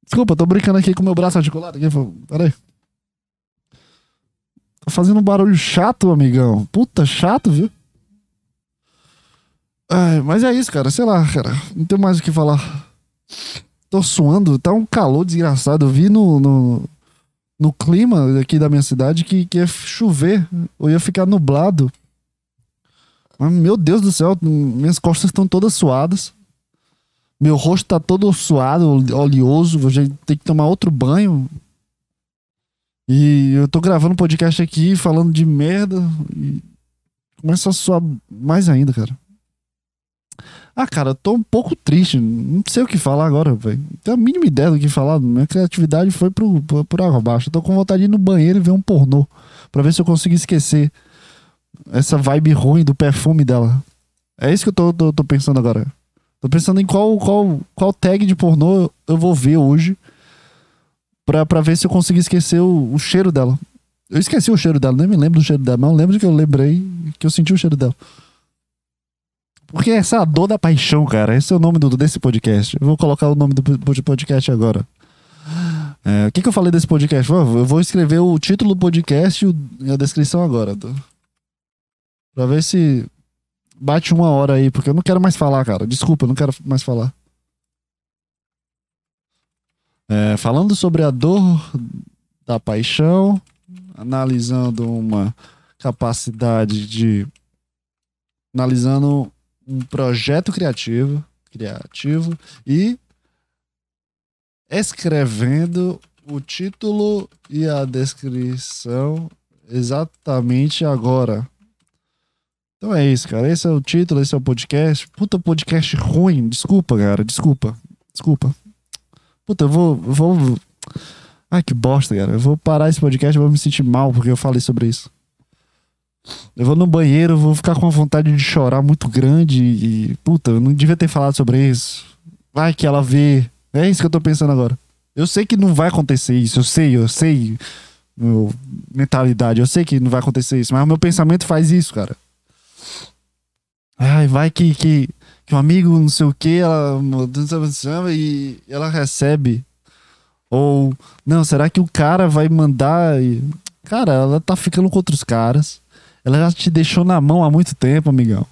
Desculpa, tô brincando aqui com meu braço articulado. Aqui. Pera aí. Tá fazendo um barulho chato, amigão. Puta, chato, viu? Ai, mas é isso, cara. Sei lá, cara. Não tenho mais o que falar. Tô suando. Tá um calor desgraçado. Eu vi no, no, no clima aqui da minha cidade que, que ia chover. Ou ia ficar nublado. Mas, meu Deus do céu. Minhas costas estão todas suadas. Meu rosto tá todo suado, oleoso. Vou ter que tomar outro banho. E eu tô gravando um podcast aqui falando de merda e começa a suar mais ainda, cara. Ah, cara, tô um pouco triste. Não sei o que falar agora, velho. Tenho a mínima ideia do que falar. Minha criatividade foi pro, pro, pro água abaixo. Tô com vontade de ir no banheiro e ver um pornô. Pra ver se eu consigo esquecer essa vibe ruim do perfume dela. É isso que eu tô, tô, tô pensando agora. Tô pensando em qual, qual, qual tag de pornô eu vou ver hoje pra, pra ver se eu consigo esquecer o, o cheiro dela. Eu esqueci o cheiro dela, nem me lembro do cheiro dela, mas eu lembro que eu lembrei que eu senti o cheiro dela. Porque essa é a dor da paixão, cara. Esse é o nome do, desse podcast. Eu vou colocar o nome do podcast agora. É, o que, que eu falei desse podcast? Eu vou escrever o título do podcast e a descrição agora. Tá? Pra ver se bate uma hora aí, porque eu não quero mais falar, cara. Desculpa, eu não quero mais falar. É, falando sobre a dor da paixão, analisando uma capacidade de. analisando um projeto criativo, criativo e escrevendo o título e a descrição exatamente agora. Então é isso, cara. Esse é o título, esse é o podcast. Puta podcast ruim. Desculpa, cara. Desculpa. Desculpa. Puta, eu vou. Vou... Ai, que bosta, cara. Eu vou parar esse podcast e vou me sentir mal porque eu falei sobre isso. Eu vou no banheiro, vou ficar com uma vontade de chorar muito grande e. Puta, eu não devia ter falado sobre isso. Vai que ela vê. É isso que eu tô pensando agora. Eu sei que não vai acontecer isso, eu sei, eu sei. Meu mentalidade, eu sei que não vai acontecer isso, mas o meu pensamento faz isso, cara. Ai, vai que, que, que um amigo, não sei o que, ela e ela recebe. Ou, não, será que o cara vai mandar. Cara, ela tá ficando com outros caras. Ela já te deixou na mão há muito tempo, amigão.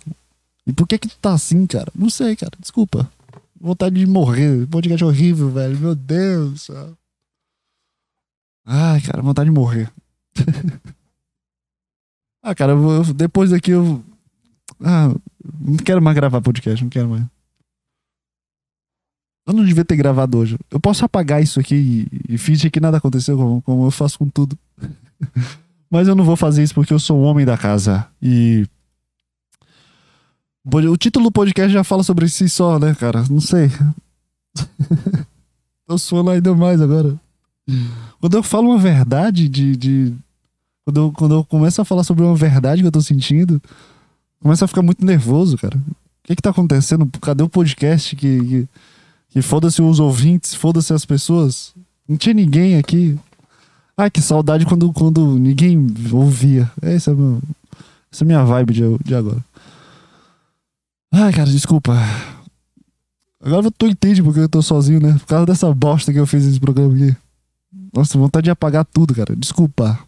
E por que que tu tá assim, cara? Não sei, cara. Desculpa. Vontade de morrer. Podcast horrível, velho. Meu Deus do céu. Ai, cara, vontade de morrer. ah, cara, eu depois daqui eu ah, não quero mais gravar podcast, não quero mais. Eu não devia ter gravado hoje. Eu posso apagar isso aqui e, e fingir que nada aconteceu, como, como eu faço com tudo. Mas eu não vou fazer isso porque eu sou o homem da casa. E. O título do podcast já fala sobre si só, né, cara? Não sei. Tô suando ainda mais agora. Quando eu falo uma verdade de. de... Quando, eu, quando eu começo a falar sobre uma verdade que eu tô sentindo, começa a ficar muito nervoso, cara. O que que tá acontecendo? Cadê o podcast que, que, que foda-se os ouvintes, foda-se as pessoas? Não tinha ninguém aqui. Ai, que saudade quando, quando ninguém ouvia. Essa é, meu, essa é a minha vibe de, de agora. Ai, cara, desculpa. Agora tu entende porque eu tô sozinho, né? Por causa dessa bosta que eu fiz esse programa aqui. Nossa, vontade de apagar tudo, cara. Desculpa.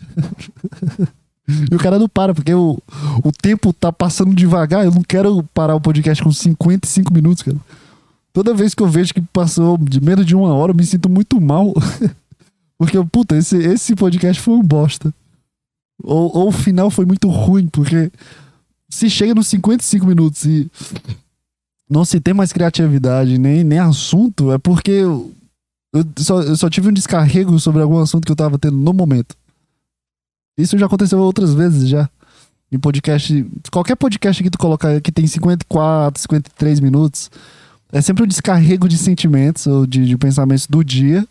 e o cara não para, porque o, o tempo tá passando devagar. Eu não quero parar o podcast com 55 minutos, cara. Toda vez que eu vejo que passou de menos de uma hora, eu me sinto muito mal. porque, puta, esse, esse podcast foi um bosta. Ou, ou o final foi muito ruim, porque se chega nos 55 minutos e não se tem mais criatividade nem, nem assunto, é porque eu, eu, só, eu só tive um descarrego sobre algum assunto que eu tava tendo no momento. Isso já aconteceu outras vezes já. Em podcast. Qualquer podcast que tu colocar que tem 54, 53 minutos, é sempre um descarrego de sentimentos ou de, de pensamentos do dia.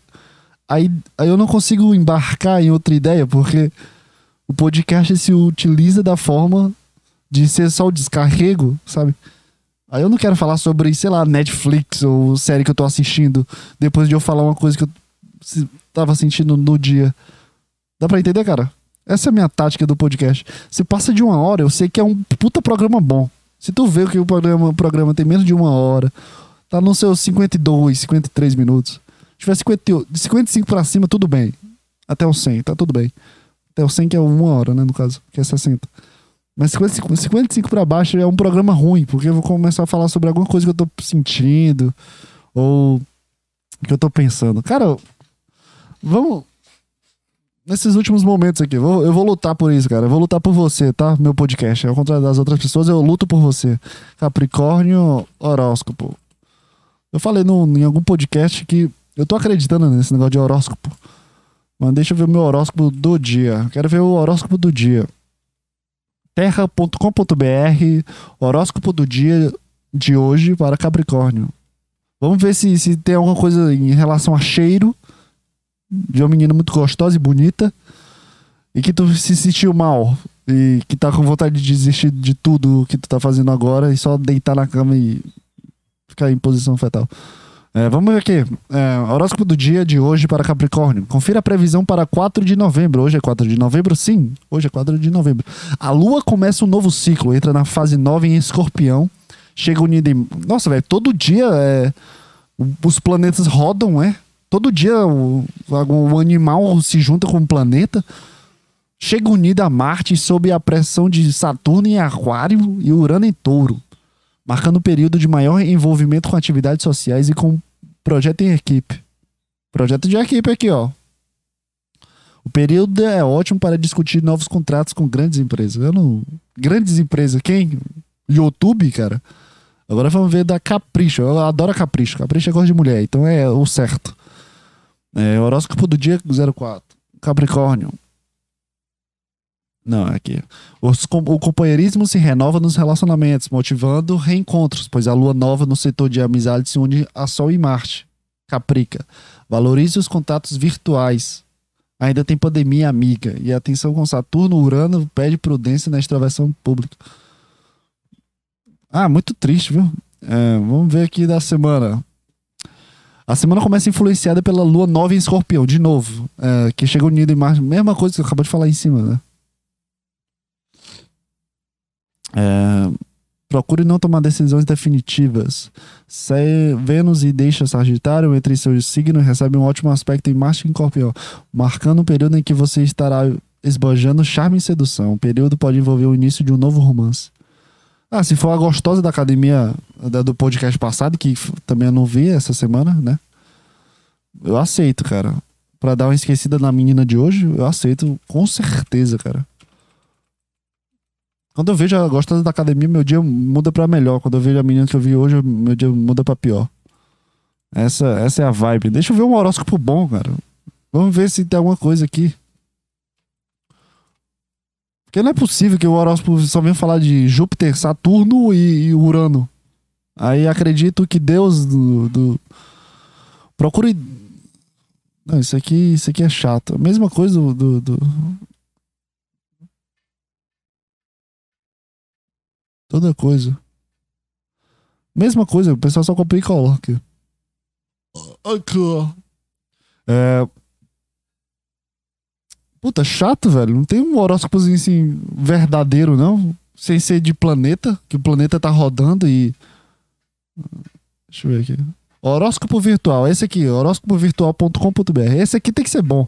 Aí, aí eu não consigo embarcar em outra ideia, porque o podcast se utiliza da forma de ser só o descarrego, sabe? Aí eu não quero falar sobre, sei lá, Netflix ou série que eu tô assistindo depois de eu falar uma coisa que eu tava sentindo no dia. Dá pra entender, cara? Essa é a minha tática do podcast. Se passa de uma hora, eu sei que é um puta programa bom. Se tu vê que o programa, o programa tem menos de uma hora, tá nos seus 52, 53 minutos. Tiver 50, de 55 pra cima, tudo bem. Até o 100, tá tudo bem. Até o 100 que é uma hora, né, no caso, que é 60. Mas 55, 55 para baixo é um programa ruim, porque eu vou começar a falar sobre alguma coisa que eu tô sentindo ou que eu tô pensando. Cara, vamos. Nesses últimos momentos aqui, vou, eu vou lutar por isso, cara. Eu vou lutar por você, tá? Meu podcast. Ao contrário das outras pessoas, eu luto por você. Capricórnio, horóscopo. Eu falei no, em algum podcast que eu tô acreditando nesse negócio de horóscopo. Mas deixa eu ver o meu horóscopo do dia. Quero ver o horóscopo do dia terra.com.br, horóscopo do dia de hoje para Capricórnio. Vamos ver se, se tem alguma coisa em relação a cheiro de uma menina muito gostosa e bonita e que tu se sentiu mal e que tá com vontade de desistir de tudo que tu tá fazendo agora e só deitar na cama e ficar em posição fetal. É, vamos ver aqui. É, horóscopo do dia de hoje para Capricórnio. Confira a previsão para 4 de novembro. Hoje é 4 de novembro? Sim, hoje é 4 de novembro. A lua começa um novo ciclo, entra na fase 9 em escorpião. Chega unida em. Nossa, velho, todo dia é... os planetas rodam, é? Todo dia o, o animal se junta com o planeta. Chega unida a Marte sob a pressão de Saturno em Aquário e Urano em Touro marcando o período de maior envolvimento com atividades sociais e com projeto em equipe. Projeto de equipe aqui, ó. O período é ótimo para discutir novos contratos com grandes empresas. Eu não... Grandes empresas, quem? YouTube, cara. Agora vamos ver da Capricho. Eu adoro Capricho. Capricho é coisa de mulher, então é o certo. É, horóscopo do dia 04. Capricórnio. Não, é aqui. Os, o companheirismo se renova nos relacionamentos, motivando reencontros, pois a lua nova no setor de amizade se une a Sol e Marte. Caprica. Valorize os contatos virtuais. Ainda tem pandemia amiga. E atenção com Saturno, Urano pede prudência na extravasão pública. Ah, muito triste, viu? É, vamos ver aqui da semana. A semana começa influenciada pela lua nova em escorpião, de novo. É, que chega unida em Marte. Mesma coisa que eu acabei de falar em cima, né? É, procure não tomar decisões definitivas. Se Vênus e deixa Sagitário entre seus signos recebe um ótimo aspecto em Marte e Escorpião, marcando um período em que você estará esbanjando charme e sedução. O período pode envolver o início de um novo romance. Ah, se for a gostosa da academia do podcast passado, que também eu não vi essa semana, né? Eu aceito, cara. Pra dar uma esquecida na menina de hoje, eu aceito com certeza, cara. Quando eu vejo a gostosa da academia, meu dia muda pra melhor. Quando eu vejo a menina que eu vi hoje, meu dia muda pra pior. Essa, essa é a vibe. Deixa eu ver um horóscopo bom, cara. Vamos ver se tem alguma coisa aqui. Porque não é possível que o horóscopo só venha falar de Júpiter, Saturno e, e Urano. Aí acredito que Deus do, do... procure. Não, isso aqui, isso aqui é chato. A mesma coisa do, do, do Toda coisa. Mesma coisa, o pessoal só copia e coloca. Aqui, ó. É... Puta, chato, velho. Não tem um horóscopozinho assim verdadeiro, não. Sem ser de planeta, que o planeta tá rodando e. Deixa eu ver aqui. Horóscopo virtual. Esse aqui, horóscopovirtual.com.br. Esse aqui tem que ser bom.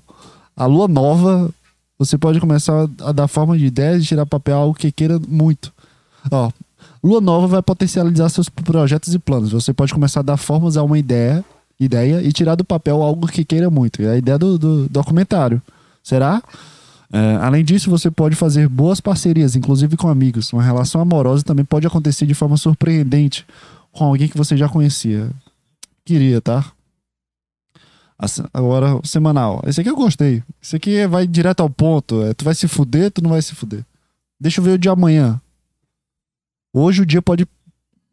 A lua nova, você pode começar a dar forma de ideias e tirar papel algo que queira muito. Ó, lua nova vai potencializar seus projetos e planos. Você pode começar a dar formas a uma ideia, ideia e tirar do papel algo que queira muito. É a ideia do, do documentário. Será? É, além disso, você pode fazer boas parcerias, inclusive com amigos. Uma relação amorosa também pode acontecer de forma surpreendente com alguém que você já conhecia. Queria, tá? Agora, semanal. Esse aqui eu gostei. Esse aqui vai direto ao ponto. É, tu vai se fuder, tu não vai se fuder. Deixa eu ver o de amanhã. Hoje o dia pode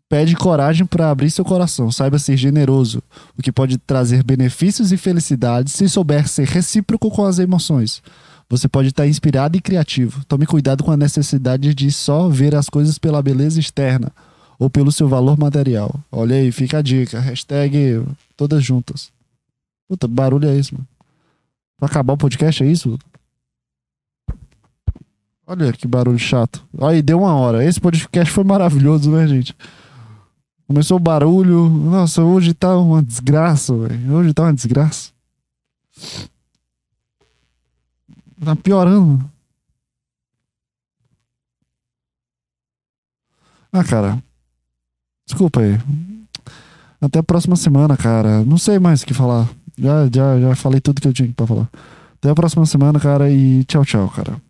pede coragem para abrir seu coração. Saiba ser generoso, o que pode trazer benefícios e felicidade se souber ser recíproco com as emoções. Você pode estar inspirado e criativo. Tome cuidado com a necessidade de só ver as coisas pela beleza externa ou pelo seu valor material. Olha aí, fica a dica. Hashtag todas juntas. Puta, barulho é isso, mano. Vai acabar o podcast, é isso? Olha que barulho chato. Aí, deu uma hora. Esse podcast foi maravilhoso, né, gente? Começou o barulho. Nossa, hoje tá uma desgraça, velho. Hoje tá uma desgraça. Tá piorando. Ah, cara. Desculpa aí. Até a próxima semana, cara. Não sei mais o que falar. Já, já, já falei tudo que eu tinha pra falar. Até a próxima semana, cara. E tchau, tchau, cara.